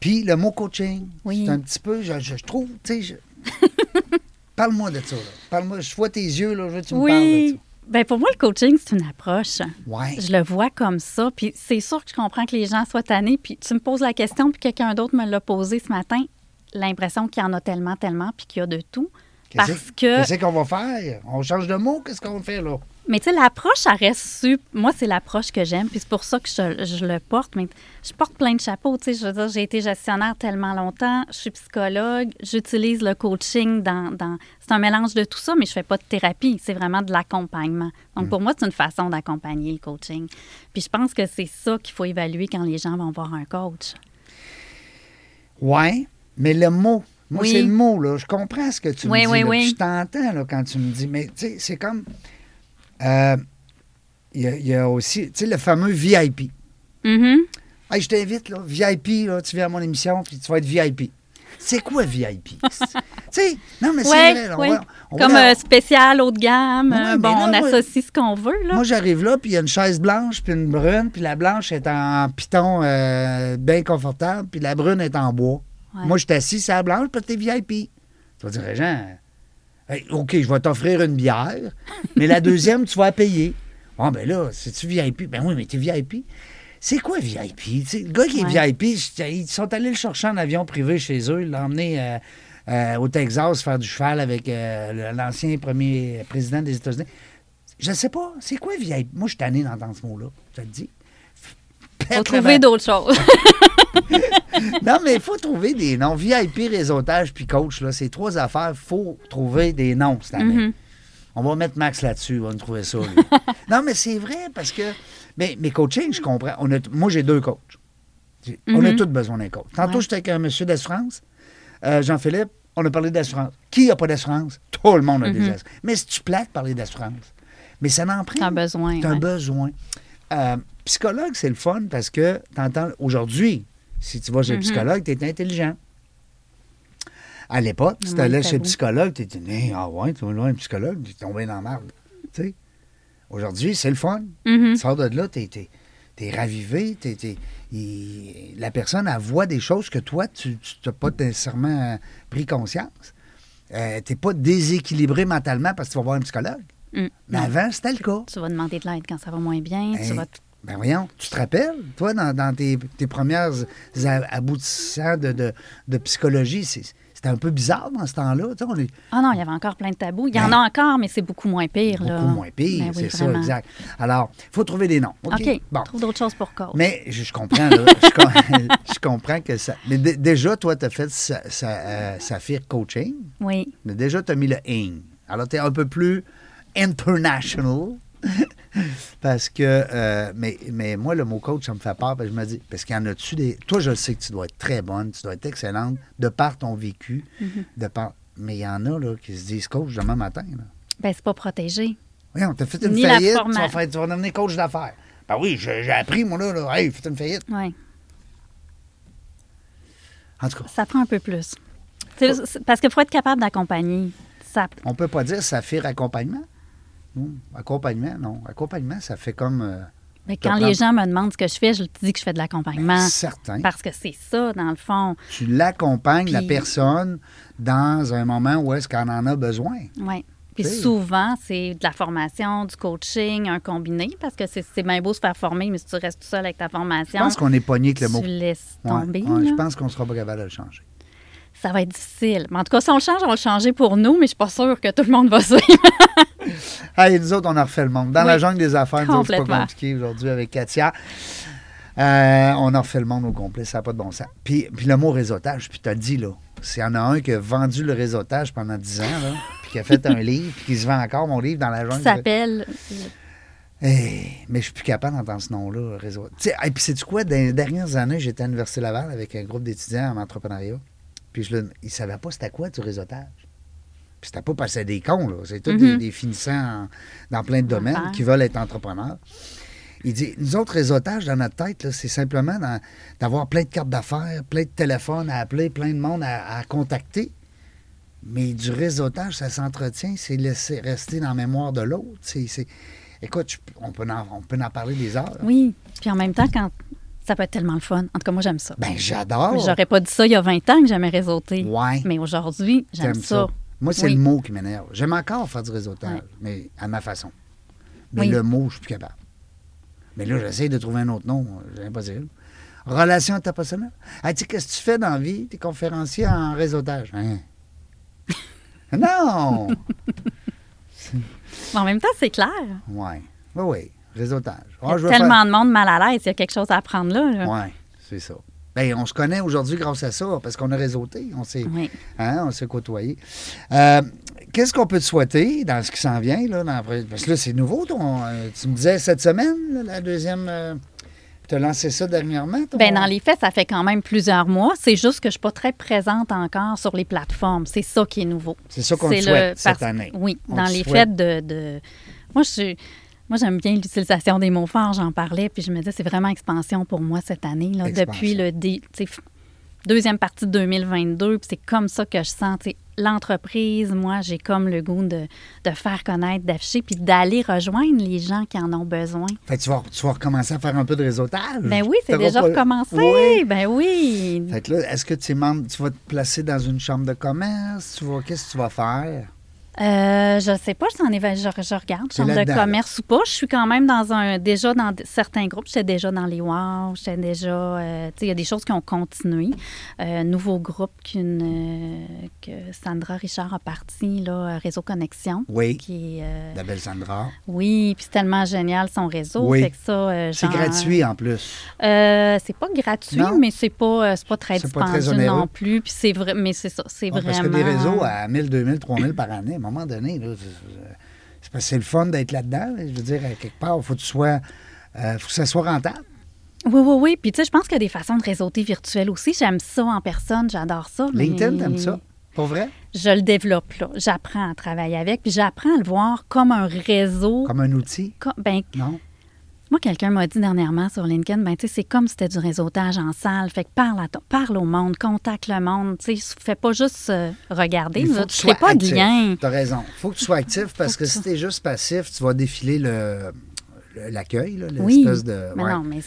Puis le mot coaching, Oui. c'est un petit peu, je, je- trouve, tu sais, je- Parle-moi de ça. Parle-moi, je vois tes yeux, là, je veux que tu me parles de Oui. Ben, pour moi, le coaching, c'est une approche. Ouais. Je le vois comme ça. Puis c'est sûr que je comprends que les gens soient tannés. Puis tu me poses la question, puis quelqu'un d'autre me l'a posé ce matin. L'impression qu'il y en a tellement, tellement, puis qu'il y a de tout. Que. Qu'est-ce qu'on va faire? On change de mot? Qu'est-ce qu'on fait, là? Mais tu sais, l'approche, ça reste. Moi, c'est l'approche que j'aime, puis c'est pour ça que je, je le porte. Mais je porte plein de chapeaux. Tu sais, je veux dire, j'ai été gestionnaire tellement longtemps. Je suis psychologue. J'utilise le coaching dans. dans- c'est un mélange de tout ça, mais je fais pas de thérapie. C'est vraiment de l'accompagnement. Donc, pour moi, c'est une façon d'accompagner le coaching. Puis je pense que c'est ça qu'il faut évaluer quand les gens vont voir un coach. Ouais, mais le mot. Moi, Oui. c'est le mot, là. Je comprends ce que tu Oui, me dis. oui, là, oui. Je t'entends, là, quand tu me dis. Mais, tu sais, c'est comme. euh, Il y, a- il y a aussi, tu sais, le fameux VIP. Mhm. Hey, je t'invite, là, VIP, là, tu viens à mon émission, puis tu vas être VIP. C'est quoi VIP? tu sais, non, mais c'est vrai. là, on ouais. va- on va Comme euh, spécial, haut de gamme. Euh, bon, là, on moi- associe ce qu'on veut, là. Moi, j'arrive là, puis il y a une chaise blanche, puis une brune, puis la blanche est en piton euh, bien confortable, puis la brune est en bois. Ouais. Moi, je suis assis sur la blanche, puis t'es VIP. Tu vas dire, Jean, hey, OK, je vais t'offrir une bière, mais la deuxième, tu vas la payer. Ah, ben là, c'est-tu VIP? Ben oui, mais t'es VIP. C'est quoi VIP? Le gars qui est. VIP, ils sont allés le chercher en avion privé chez eux, ils l'ont emmené euh, euh, au Texas faire du cheval avec euh, l'ancien premier président des États-Unis. Je sais pas, c'est quoi VIP? Moi, je suis tanné d'entendre ce mot-là, je te le dis. Faut trouver d'autres choses. Non, mais il faut trouver des noms. VIP, réseautage, puis coach, là, c'est trois affaires. Il faut trouver des noms cette année. Mhm. On va mettre Max là-dessus, on va nous trouver ça. lui. non, mais c'est vrai parce que. Mais, mais coaching, je comprends. On a, moi, j'ai deux coachs. On a Mhm. tous besoin d'un coach. Tantôt, Ouais. j'étais avec un monsieur d'assurance, euh, Jean-Philippe, on a parlé d'assurance. Qui n'a pas d'assurance? Tout le monde a des Mhm. assurances. Mais si tu plates parler d'assurance, mais ça n'en prend. T'as un besoin. T'as un ouais. besoin. Euh, psychologue, c'est le fun parce que t'entends aujourd'hui, si tu vas chez le Mhm. psychologue, tu es intelligent. À l'époque, si tu allais chez le psychologue, tu étais né, ah ouais, tu vas un psychologue, tu es tombé dans la sais. Aujourd'hui, c'est le fun. Mhm. Tu sors de là, tu es, ravivé, t'es- t'es- il- la personne, elle voit des choses que toi, tu n'as pas nécessairement euh, pris conscience. Euh, tu n'es pas déséquilibré mentalement parce que tu vas voir un psychologue. Mm. Mais avant, c'était le cas. Tu vas demander de l'aide quand ça va moins bien. Hey, Tu vas... Ben voyons, tu te rappelles, toi, dans, dans tes, tes premières aboutissants de, de- de psychologie, c'était un peu bizarre dans ce temps-là. Est Ah non, il y avait encore plein de tabous. Il y en Ben, a encore, mais c'est beaucoup moins pire. là. beaucoup moins pire, Ben oui, c'est ça, exact. Alors, il faut trouver des noms. OK? OK, Bon. trouve d'autres choses pour cause. Mais je, je comprends, là. je, com- je comprends que ça. Mais dé- déjà, toi, tu as fait sa, sa, euh, Saphir Coaching. Oui, Mais déjà, tu as mis le ing. Alors, tu es un peu plus international. parce que, euh, mais, mais moi, le mot coach, ça me fait peur. Parce que je me dis, parce qu'il y en a-tu des. Toi, je sais que tu dois être très bonne, tu dois être excellente, de par ton vécu, Mm-hmm. de par. Mais il y en a, là, qui se disent coach demain matin, là. ben c'est pas protégé. Oui, on t'a fait une Ni faillite, tu vas, faire- tu vas devenir coach d'affaires. Ben oui, j'ai appris, moi, là, là. Hey, faites une faillite. Oui, En tout cas, ça prend un peu plus. Parce qu'il faut être capable d'accompagner. Ça, on peut pas dire Saphir accompagnement. Accompagnement, non. Accompagnement, ça fait comme. euh, ben, te quand prendre- les gens me demandent ce que je fais, je dis que je fais de l'accompagnement. certain. Parce que c'est ça, dans le fond. Tu l'accompagnes, la personne, dans un moment où est-ce qu'elle en a besoin. Oui. Puis souvent, c'est de la formation, du coaching, un combiné, parce que c'est bien beau se faire former, mais si tu restes tout seul avec ta Je formation, pense qu'on est pogné avec le mot. tu laisses tomber. ouais, je pense qu'on sera pas capable de le changer. Ça va être difficile. Mais en tout cas, si on le change, on va le changer pour nous, mais je suis pas sûre que tout le monde va suivre. Hey, nous autres, on a refait le monde. Dans Oui, la jungle des affaires, nous autres, c'est pas compliqué aujourd'hui avec Katia. Euh, on a refait le monde au complet, ça n'a pas de bon sens. Puis, puis le mot réseautage, puis tu as dit, là, s'il y en a un qui a vendu le réseautage pendant 10 ans, là, puis qui a fait un livre, puis qui se vend encore, mon livre, dans la jungle. Ça s'appelle. Hey, mais je suis plus capable d'entendre ce nom-là, réseau. Tu sais, et puis c'est quoi, dans les dernières années, j'étais à l'Université Laval avec un groupe d'étudiants en entrepreneuriat? Puis je le, ils ne savaient pas c'était quoi du réseautage. Puis c'était pas parce que c'est des cons, là. C'est tous des, Mhm. des finissants en- dans plein de domaines qui veulent être entrepreneurs. Il dit, nous autres, réseautage dans notre tête, c'est simplement d'avoir plein de cartes d'affaires, plein de téléphones à appeler, plein de monde à, à contacter. Mais du réseautage, ça s'entretient, c'est laisser rester dans la mémoire de l'autre. Écoute, je- on, peut en, on peut en parler des heures. Oui. Puis en même temps, quand ça peut être tellement le fun. En tout cas, moi, j'aime ça. Ben, j'adore. J'aurais pas dit ça il y a 20 ans que j'aimais réseauter. Ouais. Mais aujourd'hui, j'aime ça. Moi, c'est Oui. le mot qui m'énerve. J'aime encore faire du réseautage, Ouais. mais à ma façon. Mais Oui. le mot, je suis plus capable. Mais là, j'essaie de trouver un autre nom. C'est impossible. Relation interpersonnelle. Ah, tu sais, qu'est-ce que tu fais dans la vie? Tu es conférencier en réseautage. Hein? non! Mais en même temps, c'est clair. Oui. Oui, oui. Réseautage. Il y Ah, a tellement faire- de monde mal à l'aise. Il y a quelque chose à apprendre là. là. Oui, c'est ça. Bien, on se connaît aujourd'hui grâce à ça, parce qu'on a réseauté. On s'est Oui. hein, côtoyé. Euh, Qu'est-ce qu'on peut te souhaiter dans ce qui s'en vient? Là, dans- parce que là, c'est nouveau. ton- euh, tu me disais cette semaine, là, la deuxième. tu as lancé ça dernièrement? ton- Ben, dans les faits, ça fait quand même plusieurs mois. C'est juste que je ne suis pas très présente encore sur les plateformes. C'est ça qui est nouveau. C'est ça qu'on souhaite le- cette année. Oui, On dans les faits de. de- Moi, je suis- Moi, j'aime bien l'utilisation des mots forts, j'en parlais, puis je me disais, c'est vraiment expansion pour moi cette année, là, depuis le dé- deuxième partie de 2022, puis c'est comme ça que je sens, l'entreprise, moi, j'ai comme le goût de, de faire connaître, d'afficher, puis d'aller rejoindre les gens qui en ont besoin. Fait que tu vas, tu vas recommencer à faire un peu de réseautage. Ben oui, c'est déjà pas- recommencé. Oui. Ben oui. Fait que là, est-ce que tu es membre, tu vas te placer dans une chambre de commerce? Tu qu'est-ce que tu vas faire? Euh, je sais pas, je, t'en ai- je, je regarde, chambre de commerce ou pas. Je suis quand même dans un. Déjà dans certains groupes, j'étais déjà dans les WOW, j'étais déjà. euh, il y a des choses qui ont continué. Euh, nouveau groupe qu'une, euh, que Sandra Richard a parti, là, Réseau Connexion. Oui. Qui La belle Sandra. oui, puis c'est tellement génial son réseau. Oui. Fait que ça, C'est j'en- gratuit en plus. C'est pas gratuit, Non? mais c'est pas, c'est pas très C'est pas très dispendieux non plus. Puis c'est vrai, mais c'est ça, c'est vraiment. Parce que des réseaux à 1000, 2000, 3000 par année, moment donné, c'est- parce que c'est le fun d'être là-dedans. là. Je veux dire, quelque part, il faut que tu sois. euh, faut que ça soit rentable. Oui, oui, oui. Puis tu sais, je pense qu'il y a des façons de réseauter virtuel aussi. J'aime ça en personne, j'adore ça. mais LinkedIn, t'aimes ça? Pour vrai? Je le développe là. J'apprends à travailler avec, puis j'apprends à le voir comme un réseau. Comme un outil? Ben, Non? Moi, quelqu'un m'a dit dernièrement sur LinkedIn, ben, tu sais, c'est comme si c'était du réseautage en salle. Fait que parle, à parle au monde, contacte le monde. Tu sais, fais pas juste euh, regarder. Il faut que tu sois pas de lien. Tu as raison. Il faut que tu sois actif parce que que si tu- es juste passif, tu vas défiler le l'accueil, là, Oui, l'espèce de. mais ouais. non, mais.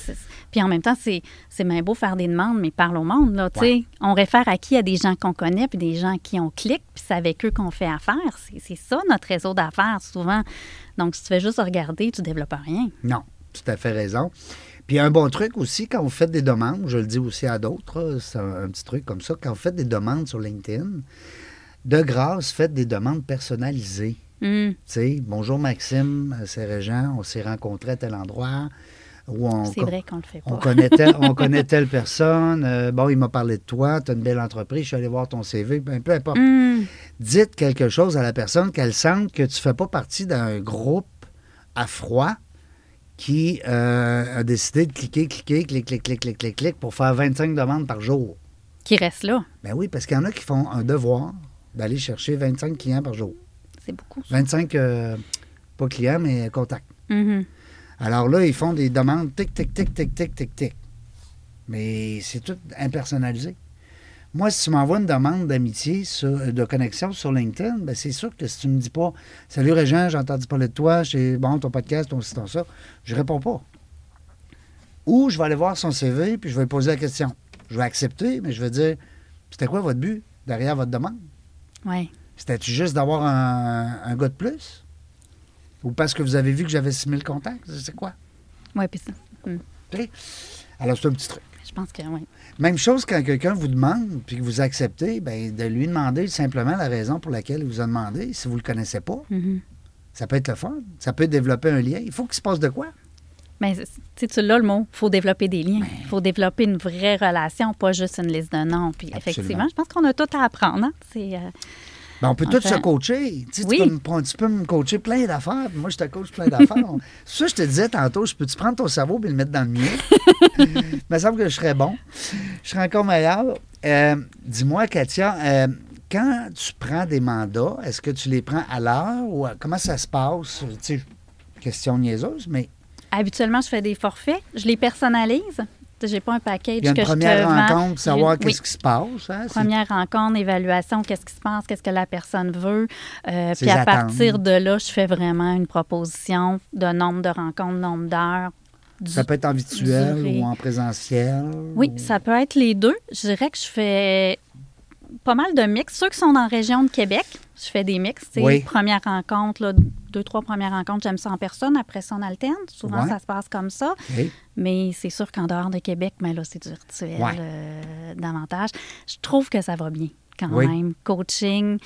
Puis en même temps, c'est, bien beau faire des demandes, mais parle au monde, là, tu sais. Ouais. On réfère à qui? À des gens qu'on connaît, puis des gens qui on clique, puis c'est avec eux qu'on fait affaire. C'est, c'est ça, notre réseau d'affaires, souvent. Donc, si tu fais juste regarder, tu développes rien. Non, tout à fait raison. Puis un bon truc aussi, quand vous faites des demandes, je le dis aussi à d'autres, là, c'est un, un petit truc comme ça, quand vous faites des demandes sur LinkedIn, de grâce, faites des demandes personnalisées. Hum, Tu sais, bonjour Maxime, euh, c'est Régent, on s'est rencontrés à tel endroit. Où on, c'est vrai qu'on le fait on pas. connaît, tel- on connaît telle personne. euh, bon, il m'a parlé de toi, tu as une belle entreprise, je suis allé voir ton CV, ben, peu importe. Hum, Dites quelque chose à la personne qu'elle sente que tu ne fais pas partie d'un groupe à froid qui euh, a décidé de cliquer, cliquer, clic, clic, clic, clic, clic, clic pour faire 25 demandes par jour. qui reste là. Ben oui, parce qu'il y en a qui font un devoir d'aller chercher 25 clients par jour. C'est beaucoup. ça. 25, euh, pas clients, mais contacts. Mhm. Alors là, ils font des demandes tic, tic, tic, tic, tic, tic, tic. Mais c'est tout impersonnalisé. Moi, si tu m'envoies une demande d'amitié, sur- de connexion sur LinkedIn, ben c'est sûr que si tu me dis pas Salut Régent, j'ai entendu parler de toi, j'ai bon, ton podcast, ton ci, ton ça, je réponds pas. Ou je vais aller voir son CV, puis je vais lui poser la question. Je vais accepter, mais je vais dire C'était quoi votre but derrière votre demande? Ouais. C'était-tu juste d'avoir un, un gars de plus? Ou parce que vous avez vu que j'avais 6000 contacts? C'est quoi? Ouais, puis ça. Sais? Alors, c'est un petit truc. Je pense que oui. Même chose quand quelqu'un vous demande, puis que vous acceptez, ben, de lui demander simplement la raison pour laquelle il vous a demandé, si vous ne le connaissez pas. Mhm. Ça peut être le fun. Ça peut développer un lien. Il faut qu'il se passe de quoi? Mais c'est- tu sais, l'as le mot. Il faut développer des liens. Il faut développer une vraie relation, pas juste une liste de noms. Puis Absolument. effectivement, je pense qu'on a tout à apprendre. hein. C'est, euh, Ben, on peut tous se coacher. Tu, sais, Oui. tu, peux me, tu peux me coacher plein d'affaires, puis moi, je te coach plein d'affaires. Ça, je te disais tantôt, je peux-tu prendre ton cerveau et le mettre dans le mien? Il me semble que je serais bon. Je serais encore meilleur. Euh, Dis-moi, Katia, euh, quand tu prends des mandats, est-ce que tu les prends à l'heure ou à- comment ça se passe? Tu sais, question niaiseuse, mais habituellement, je fais des forfaits. Je les personnalise. J'ai pas un package il y a une que je te première rencontre, savoir qu'est-ce oui. qui se passe. hein? Première rencontre, évaluation, qu'est-ce qui se passe, qu'est-ce que la personne veut. Euh, puis à attentes. partir de là, je fais vraiment une proposition de nombre de rencontres, nombre d'heures. du- Ça peut être en virtuel ou en présentiel. Oui, ou- ça peut être les deux. Je dirais que je fais pas mal de mix. Ceux qui sont dans la région de Québec, je fais des mix. Oui. première rencontre, là, deux, trois premières rencontres, j'aime ça en personne. Après ça, on alterne. Souvent, Ouais. ça se passe comme ça. Mais c'est sûr qu'en dehors de Québec, mais là, c'est du virtuel Ouais. euh, davantage. Je trouve que ça va bien quand Oui. même. Coaching.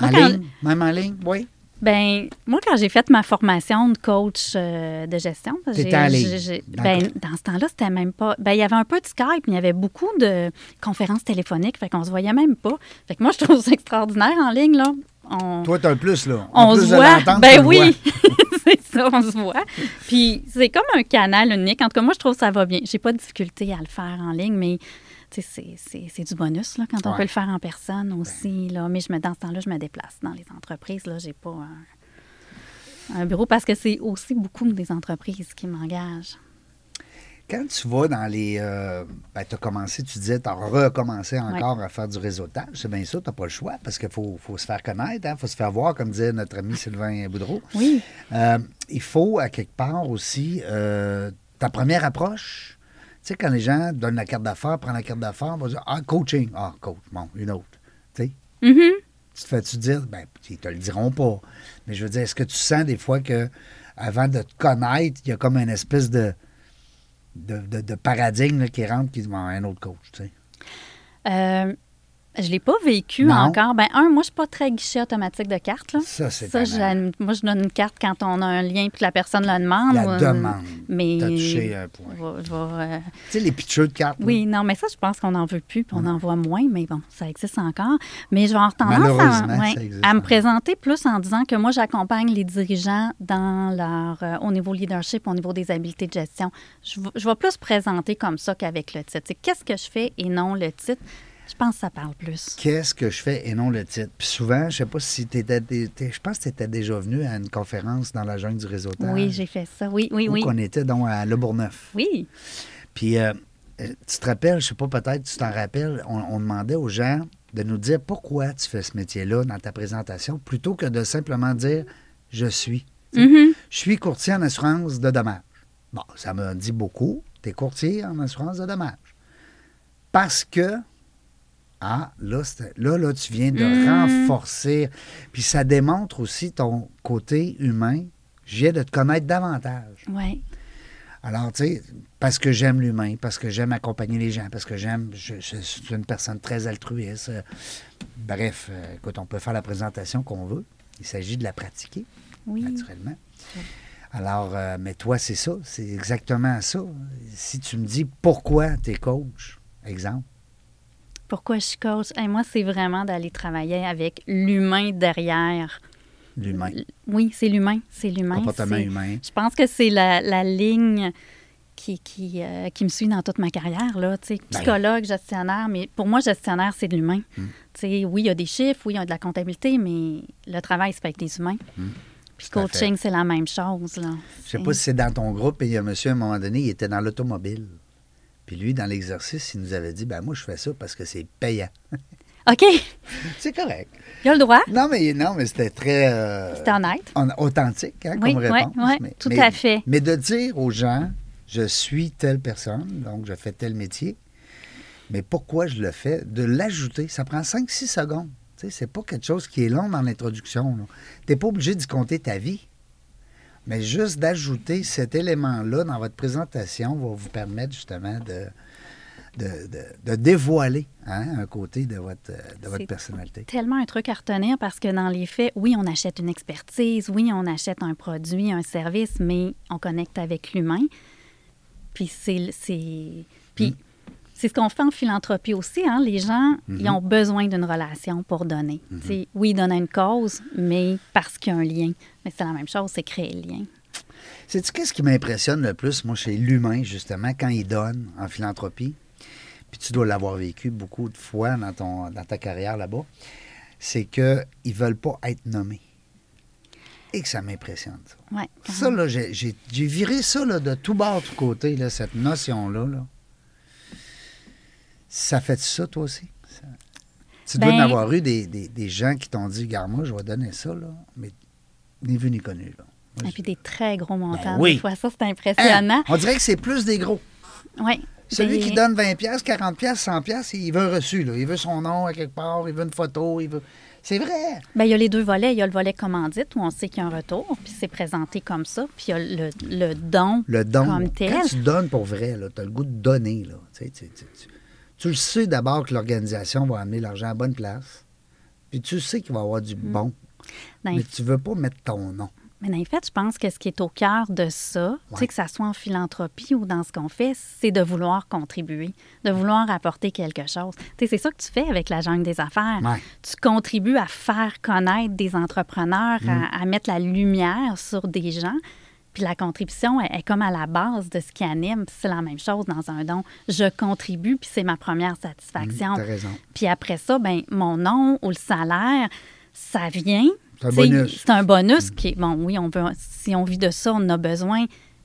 En Moi, quand- ligne? Même en ligne? Oui. ben, moi, quand j'ai fait ma formation de coach euh, de gestion, j'ai- en ben, dans ce temps-là, c'était même pas. Ben, il y avait un peu de Skype, mais il y avait beaucoup de conférences téléphoniques, fait qu'on se voyait même pas. Fait que moi, je trouve ça extraordinaire en ligne, là. On, Toi, tu as un plus, là. En on plus se voit. Ben oui, c'est ça, on se voit. Puis c'est comme un canal unique. En tout cas, moi, je trouve que ça va bien. J'ai pas de difficulté à le faire en ligne, mais c'est- du bonus là, quand on Ouais. peut le faire en personne aussi. Là. Mais je me, dans ce temps-là, je me déplace dans les entreprises. Là, j'ai pas un, un bureau parce que c'est aussi beaucoup des entreprises qui m'engagent. Quand tu vas dans les. Euh, ben, tu as commencé, tu disais, tu as recommencé encore à faire du réseautage. C'est bien ça, tu n'as pas le choix parce qu'il faut, faut se faire connaître, il faut se faire voir, comme disait notre ami Sylvain Boudreau. Oui. Euh, il faut, à quelque part aussi, euh, ta première approche. Tu sais, quand les gens donnent la carte d'affaires, prennent la carte d'affaires, on va dire Ah, coaching. Ah, coach. Bon, une autre. Tu sais, Mhm. tu te fais-tu dire, ben, ils te le diront pas. Mais je veux dire, est-ce que tu sens des fois que avant de te connaître, il y a comme une espèce de, de, de- de paradigme qui rentre qui dit, un autre coach, tu sais. Euh, je l'ai pas vécu Non. encore. Ben un, moi, je suis pas très guichet automatique de carte. Là. Ça, c'est Ça, moi, je donne une carte quand on a un lien puis que la personne le demande. La ou, demande. Mais T'as touché un point. je euh, Tu sais, les pitchers de cartes. là. oui, non, mais ça, je pense qu'on n'en veut plus, puis on en voit moins, mais bon, ça existe encore. Mais je vais avoir tendance à, ouais, me présenter plus en disant que moi, j'accompagne les dirigeants dans leur, euh, au niveau leadership, au niveau des habiletés de gestion. Je, vais- je vais plus présenter comme ça qu'avec le titre. C'est qu'est-ce que je fais et non le titre. Je pense que ça parle plus. Qu'est-ce que je fais et non le titre? Puis souvent, je sais pas si tu étais. Je pense que tu étais déjà venu à une conférence dans la jungle du réseautage. Oui, j'ai fait ça. Oui, oui, Où oui. qu'on était donc à Le Bourgneuf. Oui. Puis, euh, euh, tu te rappelles, je sais pas, peut-être tu t'en rappelles, on, on demandait aux gens de nous dire pourquoi tu fais ce métier-là dans ta présentation, plutôt que de simplement dire je suis. Mhm. Je suis courtier en assurance de dommages. Bon, ça m'a dit beaucoup. Tu es courtier en assurance de dommages. Parce que, ah, là, là, là, tu viens de Mm. renforcer. Puis ça démontre aussi ton côté humain. Viens de te connaître davantage. Oui. Alors, tu sais, parce que j'aime l'humain, parce que j'aime accompagner les gens, parce que j'aime, je, je suis une personne très altruiste. Bref, euh, écoute, on peut faire la présentation qu'on veut. Il s'agit de la pratiquer, Oui. naturellement. Alors, euh, mais toi, c'est ça, c'est exactement ça. Si tu me dis pourquoi tu es coach, exemple, Pourquoi je suis coach? Hey, moi, c'est vraiment d'aller travailler avec l'humain derrière. l'humain, Oui, c'est l'humain. C'est l'humain. comportement humain. Je pense que c'est la, la ligne qui, qui, euh, qui me suit dans toute ma carrière. Là. Ben. Psychologue, gestionnaire, mais pour moi, gestionnaire, c'est de l'humain. Sais, Oui, il y a des chiffres, oui, il y a de la comptabilité, mais le travail, c'est avec des humains. Puis Tout à coaching, c'est la même chose. Là. Je sais pas si c'est dans ton groupe, et il y a un monsieur, à un moment donné, il était dans l'automobile. Puis lui, dans l'exercice, il nous avait dit, ben moi, je fais ça parce que c'est payant. OK, c'est correct. il a le droit. Non, mais non, mais c'était très euh, C'était honnête. hon- authentique hein, Oui, comme oui, réponse. oui, mais, tout mais- à fait. Mais de dire aux gens, je suis telle personne, donc je fais tel métier, mais pourquoi je le fais, de l'ajouter, ça prend 5-6 secondes. Tu sais, c'est pas quelque chose qui est long dans l'introduction. Tu n'es pas obligé d'y compter ta vie. Mais juste d'ajouter cet élément-là dans votre présentation va vous permettre justement de, de, de- de dévoiler hein, un côté de votre, de votre C'est personnalité. tellement un truc à retenir parce que dans les faits, oui, on achète une expertise, oui, on achète un produit, un service, mais on connecte avec l'humain. Puis c'est. c'est- Puis c'est ce qu'on fait en philanthropie aussi. Hein? Les gens, ils ont besoin d'une relation pour donner. Sais, Oui, ils donnent à une cause, mais parce qu'il y a un lien. Mais c'est la même chose, c'est créer le lien. Sais-tu qu'est-ce qui m'impressionne le plus, moi, chez l'humain, justement, quand il donne en philanthropie? Puis tu dois l'avoir vécu beaucoup de fois dans, ton, dans ta carrière là-bas. C'est qu'ils ne veulent pas être nommés. Et que ça m'impressionne, ça. Ouais, Ça, là, j'ai viré ça là, de tout bord, tout côté, là, cette notion-là. Là. Ça fait ça, toi aussi? Ça- Tu dois Ben- en avoir eu des, des- des gens qui t'ont dit, garde moi, je vais donner ça, là, mais ni vu ni connu. Là. Moi, Et puis des très gros montants. Ben oui. Des fois, ça, c'est Hein? impressionnant. On dirait que c'est plus des gros. Ouais. Celui Des- qui donne 20 pièces, 40 pièces, 100 pièces, il veut un reçu. Là. Il veut son nom à quelque part, il veut une photo, il veut... C'est vrai. Bien, il y a les deux volets. Il y a le volet commandite où on sait qu'il y a un retour, puis c'est présenté comme ça. Puis il y a le, le don Le don. comme tel. Quand tu donnes pour vrai, tu as le goût de donner. Là. Tu, sais, tu- tu- tu- le sais d'abord que l'organisation va amener l'argent à bonne place. Puis tu sais qu'il va y avoir du bon. Dans- Mais tu veux pas mettre ton nom. Mais les faits, je pense que ce qui est au cœur de ça, tu Ouais. sais, que ça soit en philanthropie ou dans ce qu'on fait, c'est de vouloir contribuer, de vouloir apporter quelque chose. Tu sais, c'est ça que tu fais avec la jungle des affaires. Ouais. Tu contribues à faire connaître des entrepreneurs, Mm. à, à mettre la lumière sur des gens. Puis la contribution est, est comme à la base de ce qui anime. C'est la même chose dans un don. Je contribue, puis c'est ma première satisfaction. Mm, t'as raison. Puis après ça, ben mon nom ou le salaire, ça vient. C'est un bonus. C'est un bonus qui est, bon, oui, on si on vit de ça, on en a besoin.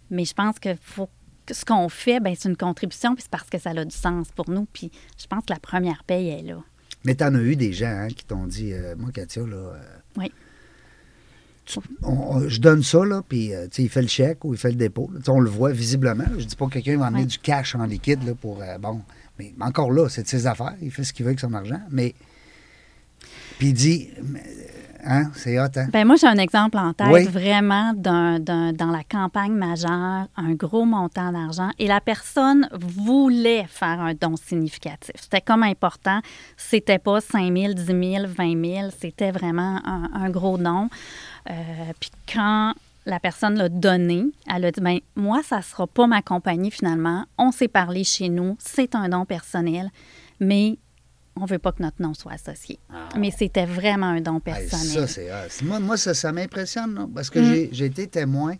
Mais je pense que faut, que ce qu'on fait, ben, c'est une contribution, puis c'est parce que ça a du sens pour nous. Puis je pense que la première paye est là. Mais tu en as eu des gens hein, qui t'ont dit, euh, moi, Katia, là, euh, Oui. Tu- on- on- je donne ça, là, puis euh, il fait le chèque ou il fait le dépôt. là. On le voit visiblement. là. Je dis pas que quelqu'un va amener Ouais. du cash en liquide là, pour. euh, bon, mais encore là, c'est de ses affaires. Il fait ce qu'il veut avec son argent. Mais. Puis il dit, hein, c'est hot, hein? Ben moi, j'ai un exemple en tête, Oui. vraiment, d'un, d'un- dans la campagne majeure, un gros montant d'argent, et la personne voulait faire un don significatif. C'était comme important. C'était pas 5 000, 10 000, 20 000, c'était vraiment un, un gros don. Euh, puis quand la personne l'a donné, elle a dit, ben moi, ça sera pas ma compagnie finalement. On s'est parlé chez nous, c'est un don personnel, mais on veut pas que notre nom soit associé. Mais c'était vraiment un don Hey, personnel. ça, c'est hot. Moi, moi, ça, ça m'impressionne, parce que Mm. j'ai- été témoin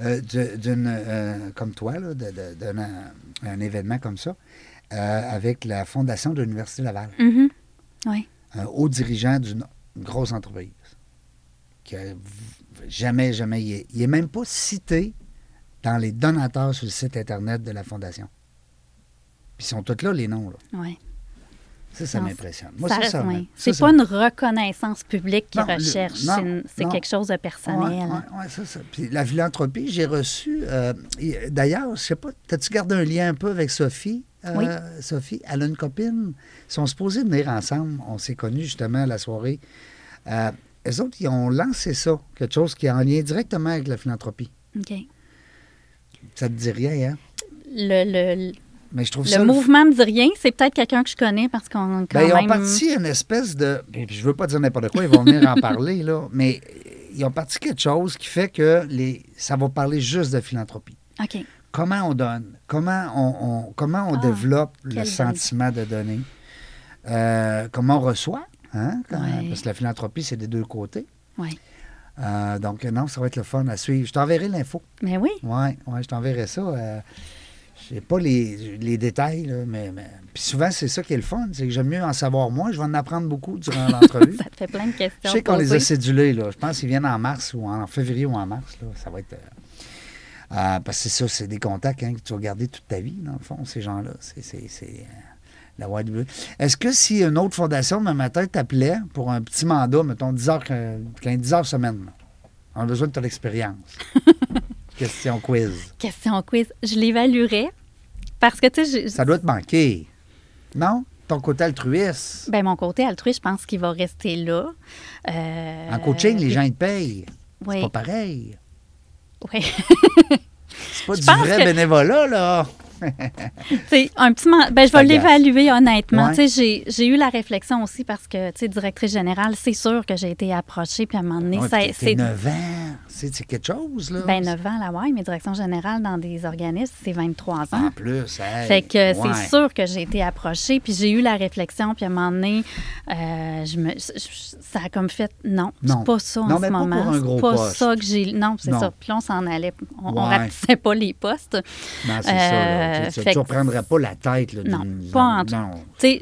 euh, d'une, euh, comme toi, d'un un événement comme ça, euh, avec la Fondation de l'Université Laval. Mhm. Oui. un haut dirigeant d'une grosse entreprise. V- jamais, jamais, il est, il est même pas cité dans les donateurs sur le site Internet de la Fondation. Puis ils sont tous là, les noms. Là. Oui. Ça, ça m'impressionne. Moi, Ça ça, oui. C'est pas une reconnaissance publique qu'ils recherchent. c'est quelque chose de personnel. Ouais, ouais, ça, ça. Puis la philanthropie, j'ai reçu. euh, D'ailleurs, je sais pas, as-tu gardé un lien un peu avec Sophie? Euh, Oui. Sophie, elle a une copine. Ils sont supposés venir ensemble. On s'est connus justement à la soirée. Euh, eux autres, ils ont lancé ça, quelque chose qui est en lien directement avec la philanthropie. OK. Ça te dit rien, hein? Le, le, Mais je trouve le ça... mouvement me dit rien. C'est peut-être quelqu'un que je connais parce qu'on quand Ben, ils ont même... parti une espèce de. Je veux pas dire n'importe quoi, ils vont venir en parler, là. Mais ils ont parti quelque chose qui fait que les, ça va parler juste de philanthropie. OK. Comment on donne, comment on, on- comment on Ah, développe le sentiment de donner, Euh, comment on reçoit, hein? quand- Ouais. parce que la philanthropie, c'est des deux côtés. Oui. Euh, donc, non, ça va être le fun à suivre. Je t'enverrai l'info. Mais oui. Oui, ouais, je t'enverrai ça. Euh, je sais pas les, les détails, là, mais, mais- Puis souvent, c'est ça qui est le fun. C'est que j'aime mieux en savoir moins. Je vais en apprendre beaucoup durant l'entrevue. Ça te fait plein de questions. Je sais qu'on les a cédulés, là. Je pense qu'ils viennent en mars ou en février ou en mars. Là. Ça va être. euh, euh, parce que c'est ça, c'est des contacts hein, que tu vas garder toute ta vie, dans le fond, ces gens-là. C'est, euh, la YW. Est-ce que si une autre fondation demain matin t'appelait pour un petit mandat, mettons 10 heures, que- qu'un 10 heures semaine, on a besoin de ton expérience. Question quiz. Question quiz. Je l'évaluerais parce que, tu sais, Ça doit te manquer. Non? Ton côté altruiste. ben, mon côté altruiste, je pense qu'il va rester là. Euh, En coaching, les gens, ils te payent. Oui. C'est pas pareil. Oui. C'est pas Je du vrai que- bénévolat, là. Un petit man- ben, je vais l'évaluer honnêtement. Ouais. J'ai eu la réflexion aussi parce que, tu sais, directrice générale, c'est sûr que j'ai été approchée, puis à un moment donné, Ouais, c'est 9 ans. C'est quelque chose, là. ben, 9 ans, là, ouais, mais direction générale dans des organismes, c'est 23 ans. En plus, hey, Fait que ouais. c'est sûr que j'ai été approchée, puis j'ai eu la réflexion, puis à un moment donné, euh, je me, je- ça a comme fait non, Non. c'est pas ça en ce pas moment. pour un gros c'est pas poste. ça que j'ai. Non, c'est ça. Puis là, on s'en allait. On, on rapetissait pas les postes. Non, c'est ça, là. Euh, fait ne reprendrais pas la tête, là. Non, pas en tout. Tu sais,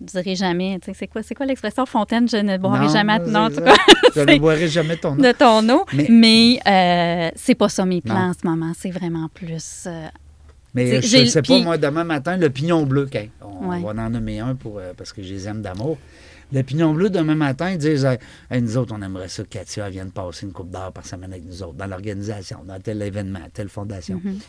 je dirais jamais. Tu sais, c'est quoi, quoi l'expression Fontaine, je ne boirai Non, jamais. Non, en tout ça. cas, Je ne boirai jamais ton nom. de ton eau. Mais- Mais, euh, c'est pas ça mes plans Non. en ce moment. C'est vraiment plus. euh, Mais je ne sais pas, moi, demain matin, le pignon bleu, qu'un- on Ouais. va en nommer un pour, euh, parce que je les aime d'amour. Le pignon bleu, demain matin, ils disent Hey, hey, nous autres, on aimerait ça que Katia vienne passer une coupe d'heure par semaine avec nous autres, dans l'organisation, dans tel événement, telle fondation. Mm-hmm.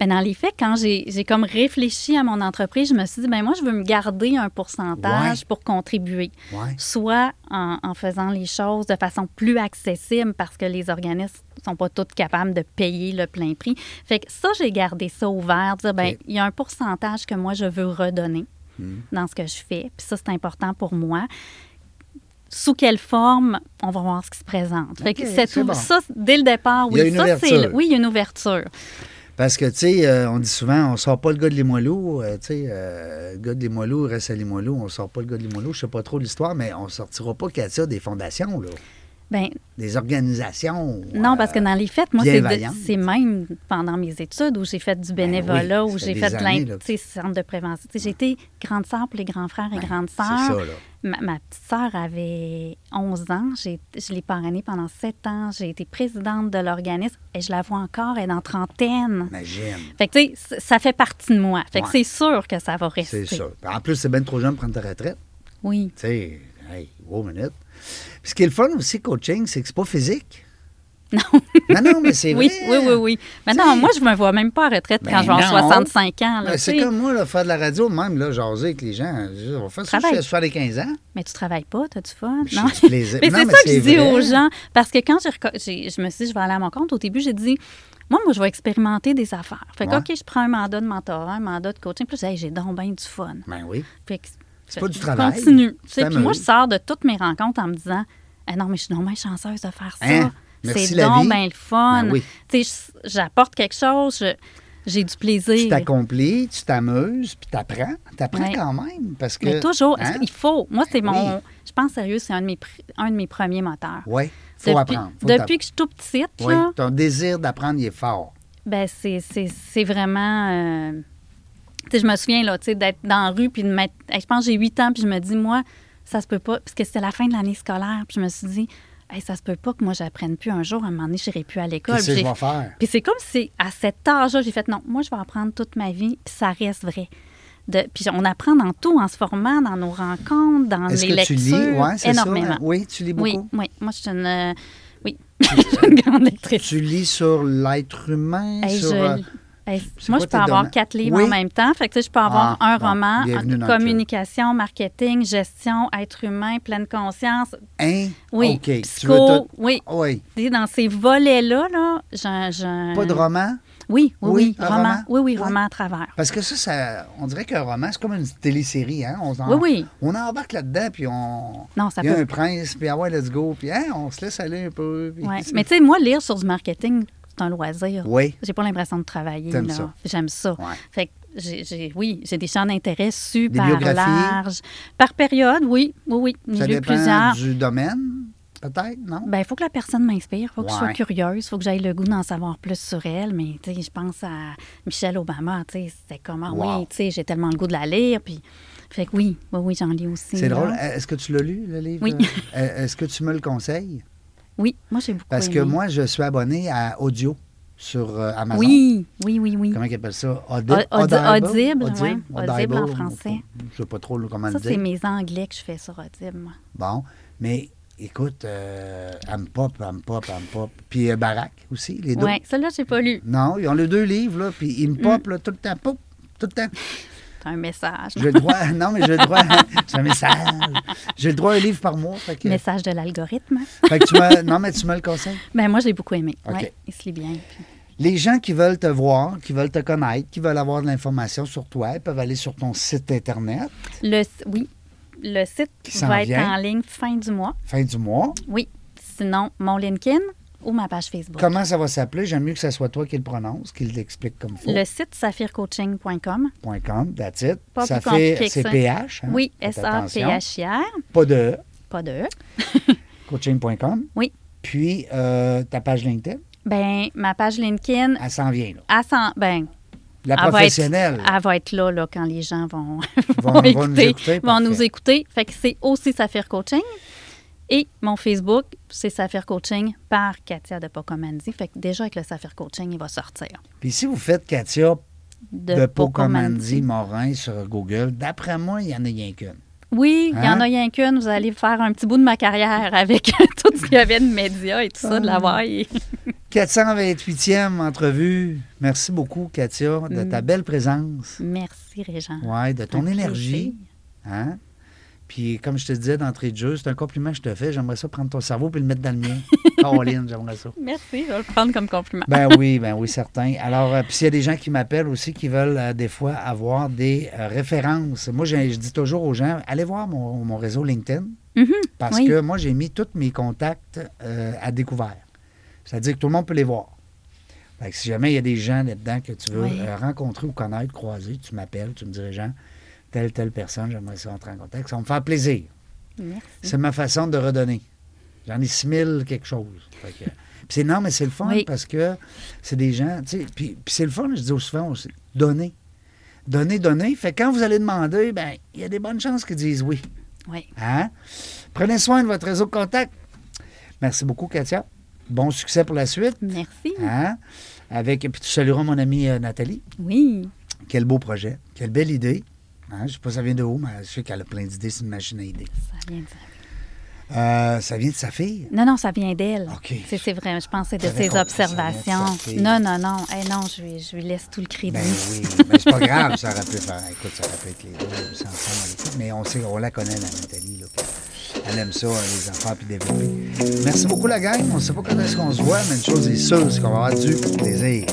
Ben, dans les faits, quand j'ai comme réfléchi à mon entreprise, je me suis dit, ben moi, je veux me garder un pourcentage Ouais. pour contribuer. Ouais. Soit en, en faisant les choses de façon plus accessible parce que les organismes sont pas tous capables de payer le plein prix. Fait que ça, j'ai gardé ça ouvert, dire, ben il y a un pourcentage que moi, je veux redonner Hmm. dans ce que je fais. Puis ça, c'est important pour moi. Sous quelle forme, on va voir ce qui se présente. Fait que tout. bon. Ça, dès le départ, Il y a oui. une ça, c'est ouverture. oui, il y a une ouverture. Parce que, tu sais, euh, on dit souvent, on sort pas le gars de Limoilou. euh, tu sais, euh, le gars de Limoilou reste à Limoilou. On sort pas le gars de Limoilou. Je sais pas trop l'histoire, mais on sortira pas, Katia, des fondations, là. Ben, Des organisations. Non, euh, parce que dans les fêtes, moi, c'est, même pendant mes études où j'ai fait du bénévolat, Ben oui, où j'ai fait de centre de prévention. J'ai été grande sœur pour les grands frères et Ben, grandes C'est ça, sœurs. là. Ma, ma petite sœur avait 11 ans. Je l'ai parrainée pendant 7 ans. J'ai été présidente de l'organisme et je la vois encore, elle est en trentaine. Imagine. Fait que, tu sais, c- ça fait partie de moi. Fait que c'est sûr que ça va rester. C'est ça. En plus, c'est bien trop jeune pour prendre ta retraite. Oui. Tu sais, hey, wow, minute. Puis ce qui est le fun aussi, coaching, c'est que c'est pas physique. Non. Non, non, mais c'est Oui, vrai. oui, oui, oui. Mais Tu non, moi, je me vois même pas à retraite Ben quand je non. 65 ans. Ben, tu c'est comme moi, là, faire de la radio, même, là, jaser avec les gens. Je- On faire ça Travaille. jusqu'à 75 ans. Mais tu travailles pas, t'as du fun? J'ai Non. du plaisir. Mais c'est ça que je dis aux gens. Parce que quand j'ai j'ai- je me suis dit, je vais aller à mon compte, au début, j'ai dit, moi, moi, je vais expérimenter des affaires. Fait que, Ouais. OK, je prends un mandat de mentorat, un mandat de coaching. Puis, je Hey, j'ai donc bien du fun. Ben oui. Fait C'est pas du travail. Continue. Tu Tu sais, Puis moi, je sors de toutes mes rencontres en me disant, Ah non, mais je suis donc bien chanceuse de faire ça. Hein? C'est donc bien le fun. Ben oui. Tu j'apporte quelque chose, je- j'ai du Tu plaisir. t'accomplis, tu t'amuses, puis t'apprends. T'apprends Ouais. quand même. Parce que. Mais toujours, Hein? il faut? Moi, c'est Ben mon. oui. Je pense sérieux, c'est un de mes, un de mes premiers moteurs. Oui, faut depuis, apprendre. Faut depuis que je suis tout petite, Oui, là, ton désir d'apprendre, il est fort. ben c'est vraiment... euh, tu je me souviens, là, tu d'être dans la rue, puis de mettre... hey, je pense que j'ai 8 ans, puis je me dis, moi, ça se peut pas, parce que c'était la fin de l'année scolaire, puis je me suis dit, hey, ça se peut pas que moi, j'apprenne plus un jour, à un moment donné, je n'irai plus à l'école. Puis faire? Puis c'est comme si, à cet âge-là, j'ai fait, non, moi, je vais apprendre toute ma vie, puis ça reste vrai. De, puis on apprend dans tout, en se formant, dans nos rencontres, dans les que tu lectures, lis? Ouais, c'est énormément. ça. Oui, tu lis beaucoup? Oui, oui. Moi, je suis une. euh, oui, je suis une grande lectrice. Tu lis sur l'être humain, Hey, sur... je- euh, moi, quoi je peux avoir quatre livres Oui. en même temps. Fait que, tu sais, je peux avoir Ah, un bon. roman, Bienvenue en communication, marketing, gestion, être humain, pleine conscience. Hein? Oui, OK. Tu psycho. Oui, Oui. Tu sais, dans ces volets-là, là, Pas de roman? Oui, oui, Oui, oui. un roman. roman? Oui, oui, roman à travers. Parce que ça, ça on dirait qu'un roman, c'est comme une télésérie. Hein? On, en- Oui, oui. on embarque là-dedans, puis on. Non, ça Il y a peut. un prince, puis ah ouais, let's go, puis hein, on se laisse aller un peu. puis-. Mais tu sais, moi, lire sur du marketing, un loisir. Oui. J'ai pas l'impression de travailler. T'aimes là. ça. J'aime ça. Ouais. Fait que j'ai, j'ai- oui, j'ai des champs d'intérêt super larges. Par période, oui, oui, oui. Ça dépend plusieurs. du domaine, peut-être, non? Ben, il faut que la personne m'inspire, il faut que je sois curieuse, il faut que j'aille le goût d'en savoir plus sur elle. Mais, tu sais, je pense à Michelle Obama, tu sais, c'était comment, Wow. oui, tu sais, j'ai tellement le goût de la lire, puis... Fait que oui, oui, oui, j'en lis aussi. C'est drôle. Est-ce que tu l'as lu, le livre? Oui. Est-ce que tu me le conseilles? Oui, moi, j'ai beaucoup Parce que moi, je suis abonné à Audio sur euh, Amazon. Oui, oui, oui, oui. Comment ils appellent ça? Audi- Audi- audible, ouais. Audible? En Audible, français. Je sais pas trop comment Ça, le c'est dire. mes anglais que je fais sur Audible, moi. Bon, mais écoute, euh, elle me pop, elle me pop, me pop. Puis euh, Barack aussi, les deux. Oui, celle-là, j'ai pas lu. Non, ils ont les deux livres, là, puis ils me Mm. pop là, tout le temps, pop, tout le temps. Un message. J'ai le droit, non, mais j'ai le droit, c'est un message. J'ai le droit à un livre par mois. Fait que, Message de l'algorithme. fait que tu me, non, mais tu me le conseilles. Ben moi, j'ai beaucoup aimé. OK. Ouais, il se lit bien. puis- Les gens qui veulent te voir, qui veulent te connaître, qui veulent avoir de l'information sur toi, ils peuvent aller sur ton site Internet, Le, oui, le site va être vient. en ligne fin du mois. fin du mois. Oui. Sinon, mon LinkedIn ou ma page Facebook. Comment ça va s'appeler? J'aime mieux que ce soit toi qui le prononce, qui l'explique comme faut. Le site saphirecoaching.com. Point .com, that's it. Pas que c'est. PH. hein? Oui. S-A-P-H-I-R. Pas de E. Pas de E. coaching.com. Oui. Puis euh, ta page LinkedIn, Ben, ma page LinkedIn, elle s'en vient. Là. elle, s'en- ben, La elle va être- professionnelle. elle va être là, là quand les gens vont, Vont- nous écouter, vont nous écouter. Fait que c'est aussi Saphir Coaching. Et mon Facebook, c'est Saphir Coaching par Katia de Pocomandi. Fait que déjà avec le Saphir Coaching, il va sortir. Puis si vous faites Katia De, de Pocomandi. Morin sur Google, d'après moi, il n'y en a rien qu'une. Oui, il y en Hein? a rien qu'une. Vous allez faire un petit bout de ma carrière avec tout ce qu'il y avait de médias et tout ça, de Ah. l'avoir. Et- 428e entrevue. Merci beaucoup, Katia, de ta Mm. belle présence. Merci, Régent. Ouais, de ton Un énergie. plaisir. Hein? Puis, comme je te disais d'entrée de jeu, c'est un compliment que je te fais. J'aimerais ça prendre ton cerveau et le mettre dans le mien. Caroline, j'aimerais ça. Merci, je vais le prendre comme compliment. Ben oui, ben oui, certain. Alors, euh, puis s'il y a des gens qui m'appellent aussi qui veulent euh, des fois avoir des euh, références, moi, je, je dis toujours aux gens, allez voir mon, mon réseau LinkedIn Mhm, parce oui. que moi, j'ai mis tous mes contacts à découvert. C'est-à-dire que tout le monde peut les voir. Fait que si jamais il y a des gens là-dedans que tu veux Oui. rencontrer ou connaître, croiser, tu m'appelles, tu me dis, Jean, telle, telle personne, j'aimerais ça entrer en contact. Ça va me faire plaisir. Merci. C'est ma façon de redonner. J'en ai 6000 quelque chose. Fait que- puis c'est non, mais c'est le fun Oui. parce que c'est des gens, puis, puis c'est le fun, je dis souvent aussi, donner. Donner, donner. Fait que quand vous allez demander, ben il y a des bonnes chances qu'ils disent oui. Oui. Hein? Prenez soin de votre réseau de contact. Merci beaucoup, Katia. Bon succès pour la suite. Merci. Hein? Avec, puis tu salueras mon amie euh, Nathalie. Oui. Quel beau projet. Quelle belle idée. Hein? Je ne sais pas ça vient de où, mais je sais qu'elle a plein d'idées. C'est une machine à idées. Ça vient de... Euh, ça vient de sa fille? Non, non, ça vient d'elle. OK. C'est, vrai, je pense que c'est de ses de observations. Non, non, non. Eh non, je lui, je lui laisse tout le crédit. Ben oui, mais c'est pas grave, ça aurait pu faire. Écoute, ça aurait pu être les deux ensemble. Mais on sait, on la connaît, la Nathalie. Là, elle aime ça, les enfants, puis développer. Merci beaucoup, la gang. On ne sait pas quand est-ce qu'on se voit, mais une chose est sûre, c'est qu'on va avoir du plaisir.